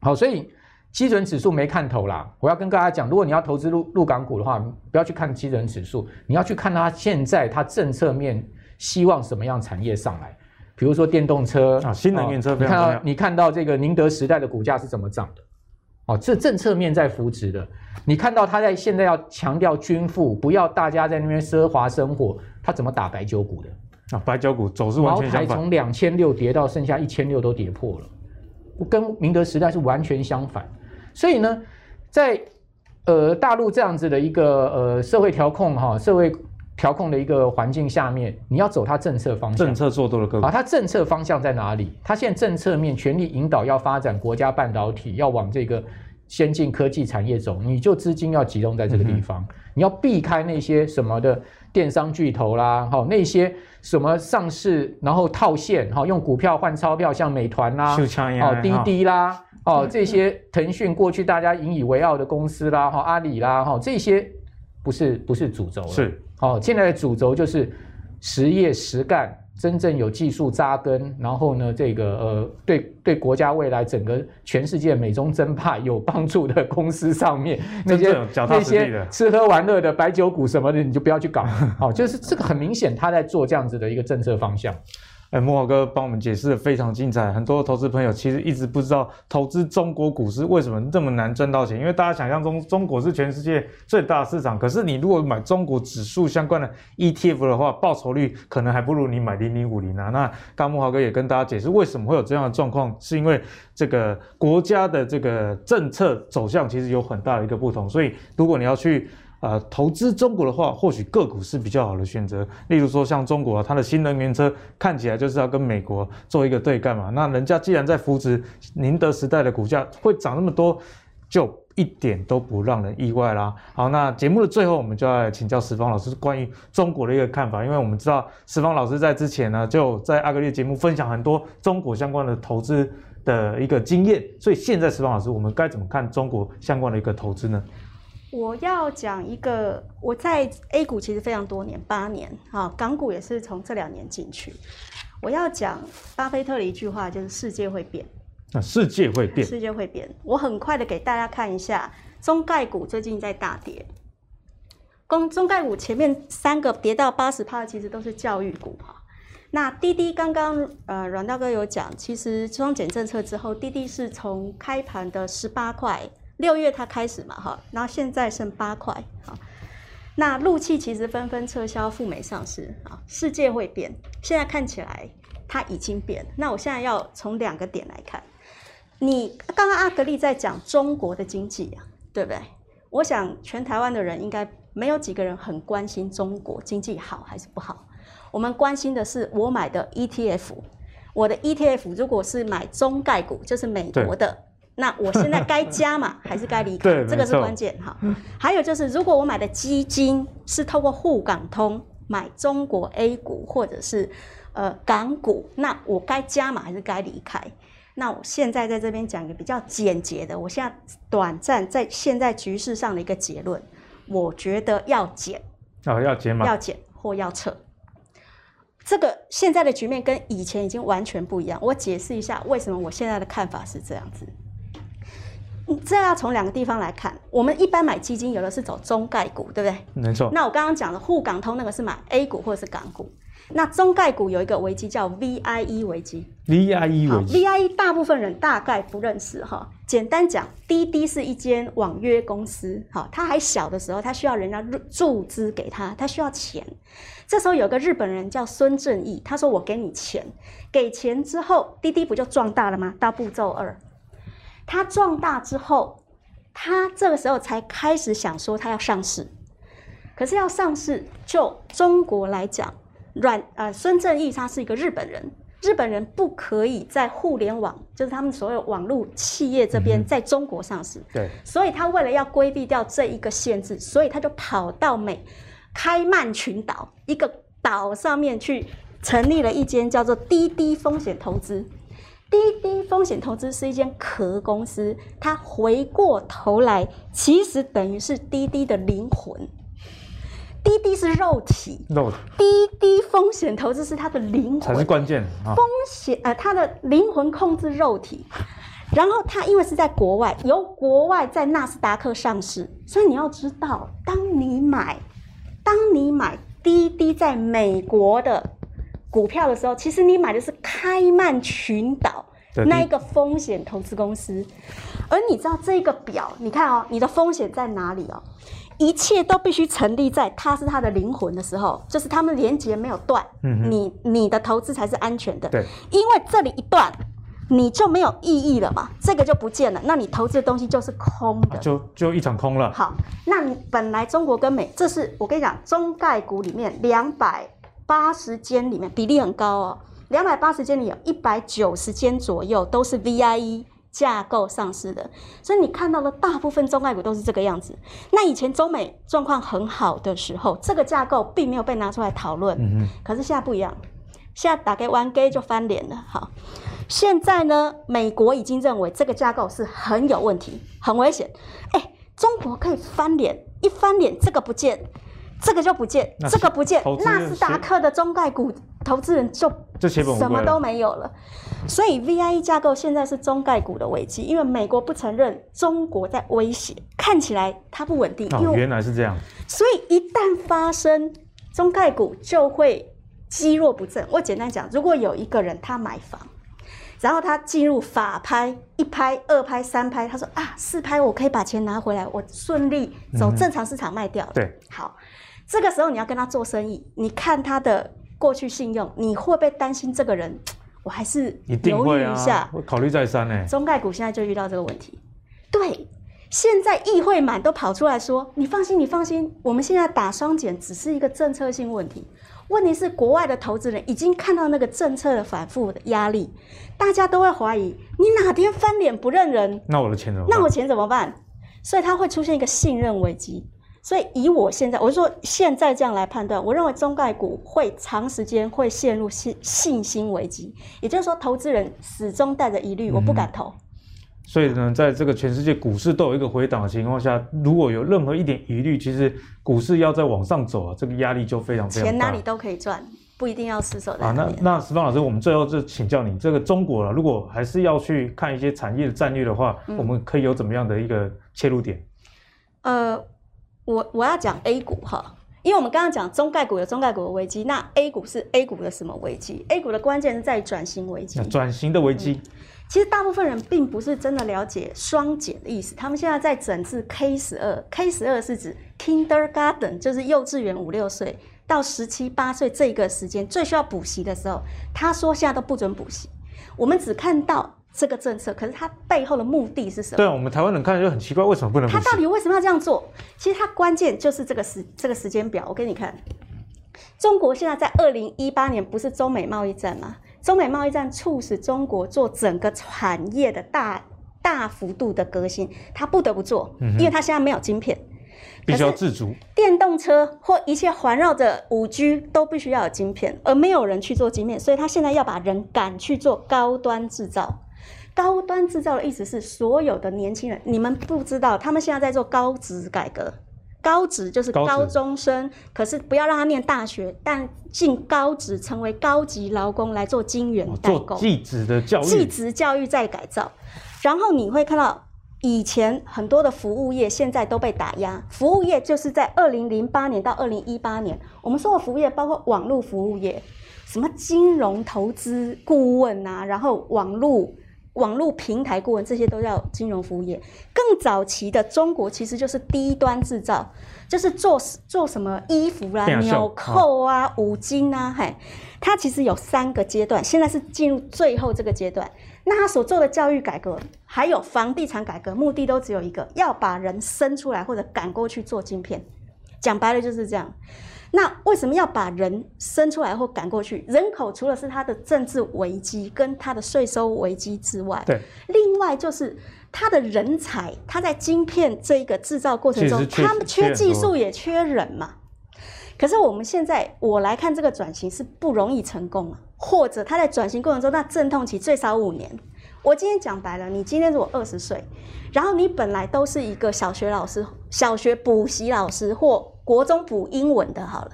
好，所以基准指数没看头啦。我要跟大家讲，如果你要投资入入港股的话，不要去看基准指数，你要去看它现在它政策面希望什么样产业上来，比如说电动车啊，新能源车。你看到你看到这个宁德时代的股价是怎么涨的？哦，这政策面在扶持的。你看到他在现在要强调均富，不要大家在那边奢华生活，他怎么打白酒股的？啊，白酒股走势完全相反。茅台从两千六跌到剩下一千六都跌破了，跟明德时代是完全相反。所以呢，在呃大陆这样子的一个呃社会调控哈社会调控的一个环境下面，你要走它政策方向。政策做多了个股。啊，它政策方向在哪里？它现在政策面全力引导要发展国家半导体，要往这个。先进科技产业走，你就资金要集中在这个地方，嗯、你要避开那些什么的电商巨头啦，哈，那些什么上市然后套现，哈，用股票换钞票，像美团啦，哦，滴滴啦，哦，这些腾讯过去大家引以为傲的公司啦，哈，阿里啦，哈，这些不是不是主轴了，是，哦，现在的主轴就是实业实干。真正有技术扎根，然后呢，这个呃，对对国家未来整个全世界美中争霸有帮助的公司上面，<laughs> 那些那些吃喝玩乐的白酒股什么的，你就不要去搞。好，就是这个很明显，他在做这样子的一个政策方向。哎，慕驊哥帮我们解释的非常精彩，很多投资朋友其实一直不知道投资中国股市为什么这么难赚到钱，因为大家想象中中国是全世界最大的市场，可是你如果买中国指数相关的 ETF 的话，报酬率可能还不如你买零零五零啊。那刚慕驊哥也跟大家解释为什么会有这样的状况，是因为这个国家的这个政策走向其实有很大的一个不同，所以如果你要去。呃，投资中国的话，或许个股是比较好的选择。例如说，像中国啊，它的新能源车看起来就是要跟美国做一个对干嘛。那人家既然在扶持宁德时代的股价会涨那么多，就一点都不让人意外啦。好，那节目的最后，我们就要请教石方老师关于中国的一个看法，因为我们知道石方老师在之前呢，就在阿格列节目分享很多中国相关的投资的一个经验，所以现在石方老师，我们该怎么看中国相关的一个投资呢？我要讲一个，我在 A 股其实非常多年，八年，哈，港股也是从这两年进去。我要讲巴菲特的一句话，就是世界会变。那世界会变，世界会变。我很快的给大家看一下，中概股最近在大跌。中中概股前面三个跌到八十趴，其实都是教育股哈。那滴滴刚刚呃阮大哥有讲，其实双减政策之后，滴滴是从开盘的十八块。六月它开始嘛，哈，然后现在剩八块，好，那陆企其实纷纷撤销赴美上市，啊，世界会变，现在看起来它已经变。那我现在要从两个点来看，你刚刚阿格力在讲中国的经济啊，对不对？我想全台湾的人应该没有几个人很关心中国经济好还是不好，我们关心的是我买的 ETF，我的 ETF 如果是买中概股，就是美国的。那我现在该加码 <laughs> 还是该离开？对，这个是关键哈。还有就是，如果我买的基金是透过沪港通买中国 A 股或者是呃港股，那我该加码还是该离开？那我现在在这边讲一个比较简洁的，我现在短暂在现在局势上的一个结论，我觉得要减，哦，要减吗？要减或要撤。这个现在的局面跟以前已经完全不一样。我解释一下为什么我现在的看法是这样子。这要从两个地方来看。我们一般买基金，有的是走中概股，对不对？没错。那我刚刚讲的沪港通那个是买 A 股或者是港股。那中概股有一个危机叫 VIE 危机，VIE 危机，VIE 大部分人大概不认识哈。简单讲，滴滴是一间网约公司，哈，它还小的时候，它需要人家注资给它，它需要钱。这时候有个日本人叫孙正义，他说：“我给你钱，给钱之后，滴滴不就壮大了吗？”到步骤二，他壮大之后，他这个时候才开始想说他要上市。可是要上市，就中国来讲。阮呃，孙正义他是一个日本人，日本人不可以在互联网，就是他们所有网络企业这边在中国上市。对，所以他为了要规避掉这一个限制，所以他就跑到美开曼群岛一个岛上面去成立了一间叫做滴滴风险投资。滴滴风险投资是一间壳公司，它回过头来其实等于是滴滴的灵魂。滴滴是肉体，肉体。滴滴风险投资是它的灵魂，才是关键。风险呃，它的灵魂控制肉体，然后它因为是在国外，由国外在纳斯达克上市，所以你要知道，当你买，当你买滴滴在美国的股票的时候，其实你买的是开曼群岛那一个风险投资公司，而你知道这个表，你看哦，你的风险在哪里哦？一切都必须成立在它是它的灵魂的时候，就是他们连接没有断，嗯，你你的投资才是安全的。对，因为这里一断，你就没有意义了嘛，这个就不见了，那你投资的东西就是空的，就就一场空了。好，那你本来中国跟美，这是我跟你讲，中概股里面两百八十间里面比例很高哦，两百八十间里有一百九十间左右都是 VIE。架构上市的，所以你看到的大部分中概股都是这个样子。那以前中美状况很好的时候，这个架构并没有被拿出来讨论。嗯，可是现在不一样，现在打开玩 Gay 就翻脸了。好，现在呢，美国已经认为这个架构是很有问题、很危险。哎、欸，中国可以翻脸，一翻脸这个不见，这个就不见，这个不见，纳斯达克的中概股投资人就什么都没有了。所以 VIE 架构现在是中概股的危机，因为美国不承认中国在威胁，看起来它不稳定。哦，原来是这样。所以一旦发生，中概股就会积弱不振。我简单讲，如果有一个人他买房，然后他进入法拍，一拍、二拍、三拍，他说啊，四拍我可以把钱拿回来，我顺利走正常市场卖掉了。嗯。对，好，这个时候你要跟他做生意，你看他的过去信用，你会不会担心这个人？我还是犹豫一下，我考虑再三呢。中概股现在就遇到这个问题。对，现在议会满都跑出来说：“你放心，你放心，我们现在打双减只是一个政策性问题。问题是国外的投资人已经看到那个政策的反复的压力，大家都会怀疑你哪天翻脸不认人，那我的钱怎么办？那我钱怎么办？所以它会出现一个信任危机。”所以以我现在，我就说现在这样来判断，我认为中概股会长时间会陷入信信心危机，也就是说，投资人始终带着疑虑，我不敢投。嗯。所以呢，在这个全世界股市都有一个回档的情况下，如果有任何一点疑虑，其实股市要再往上走啊，这个压力就非常非常大。钱哪里都可以赚，不一定要死守在。啊，那那石方老师，我们最后就请教你，这个中国了，如果还是要去看一些产业的战略的话，嗯，我们可以有怎么样的一个切入点？呃。我我要讲 A 股哈，因为我们刚刚讲中概股有中概股的危机，那 A 股是 A 股的什么危机？A 股的关键是在转型危机。转型的危机、嗯，其实大部分人并不是真的了解双减的意思。他们现在在整治 K 十二，K 十二是指 Kindergarten，就是幼稚园五六岁到十七八岁这个时间最需要补习的时候。他说现在都不准补习，我们只看到。这个政策，可是它背后的目的是什么？对，我们台湾人看就很奇怪，为什么不能？他到底为什么要这样做？其实它关键就是这个时这个时间表。我给你看，中国现在在二零一八年不是中美贸易战吗？中美贸易战促使中国做整个产业的大大幅度的革新，它不得不做，因为它现在没有晶片，必须要自主。电动车或一切环绕着五 G 都必须要有晶片，而没有人去做晶片，所以他现在要把人赶去做高端制造。高端制造的意思是，所有的年轻人，你们不知道，他们现在在做高职改革。高职就是高中生，可是不要让他念大学，但进高职成为高级劳工来做金元代工。做技职的教育，技职教育再改造。然后你会看到，以前很多的服务业现在都被打压。服务业就是在二零零八年到二零一八年，我们说的服务业包括网络服务业，什么金融投资顾问啊，然后网络。网络平台顾问，这些都叫金融服务业。更早期的中国其实就是低端制造，就是做做什么衣服啦、啊、纽扣啊、五金啊，嘿，它其实有三个阶段，现在是进入最后这个阶段。那他所做的教育改革，还有房地产改革，目的都只有一个，要把人生出来或者赶过去做晶片。讲白了就是这样。那为什么要把人生出来或赶过去？人口除了是它的政治危机跟它的税收危机之外，对，另外就是它的人才，它在晶片这一个制造过程中，他们缺技术也缺人嘛。可是我们现在我来看这个转型是不容易成功啊，或者他在转型过程中那阵痛期最少五年。我今天讲白了，你今天如果二十岁，然后你本来都是一个小学老师、小学补习老师或。国中补英文的，好了，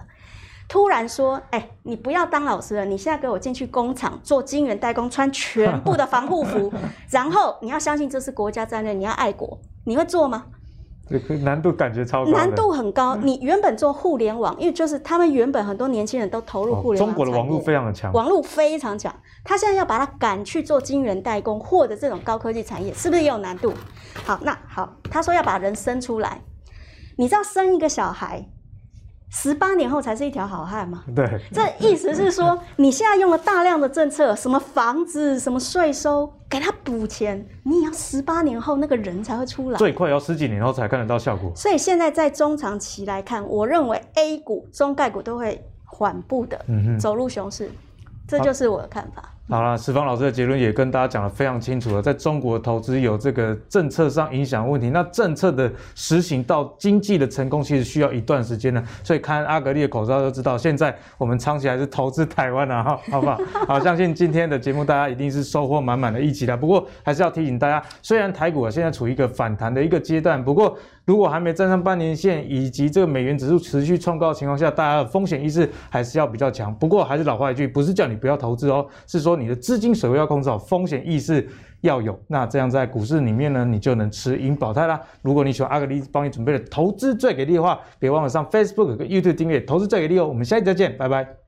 突然说，哎、欸，你不要当老师了，你现在给我进去工厂做晶圆代工，穿全部的防护服，<laughs> 然后你要相信这是国家战略，你要爱国，你会做吗？这个难度感觉超高，难度很高。你原本做互联网，因为就是他们原本很多年轻人都投入互联网、哦，中国的网络非常的强，网络非常强。他现在要把它赶去做晶圆代工或者这种高科技产业，是不是也有难度？好，那好，他说要把人生出来。你知道生一个小孩，十八年后才是一条好汉吗？<laughs> 对，这意思是说，你现在用了大量的政策，什么房子、什么税收，给他补钱，你也要十八年后那个人才会出来，最快要十几年后才看得到效果。所以现在在中长期来看，我认为 A 股、中概股都会缓步的走入熊市，这就是我的看法。好了，十方老师的结论也跟大家讲得非常清楚了，在中国投资有这个政策上影响问题，那政策的实行到经济的成功，其实需要一段时间呢。所以看阿格力的口罩就知道，现在我们长期还是投资台湾啊，哈，好不好？好，相信今天的节目大家一定是收获满满的一期的。不过还是要提醒大家，虽然台股啊现在处于一个反弹的一个阶段，不过。如果还没站上半年线，以及这个美元指数持续创高的情况下，大家的风险意识还是要比较强。不过还是老话一句，不是叫你不要投资哦，是说你的资金水位要控制好，风险意识要有。那这样在股市里面呢，你就能持盈保泰啦。如果你喜欢阿格力帮你准备的投资最给力的话，别忘了上 Facebook 跟 YouTube 订阅投资最给力哦。我们下期再见，拜拜。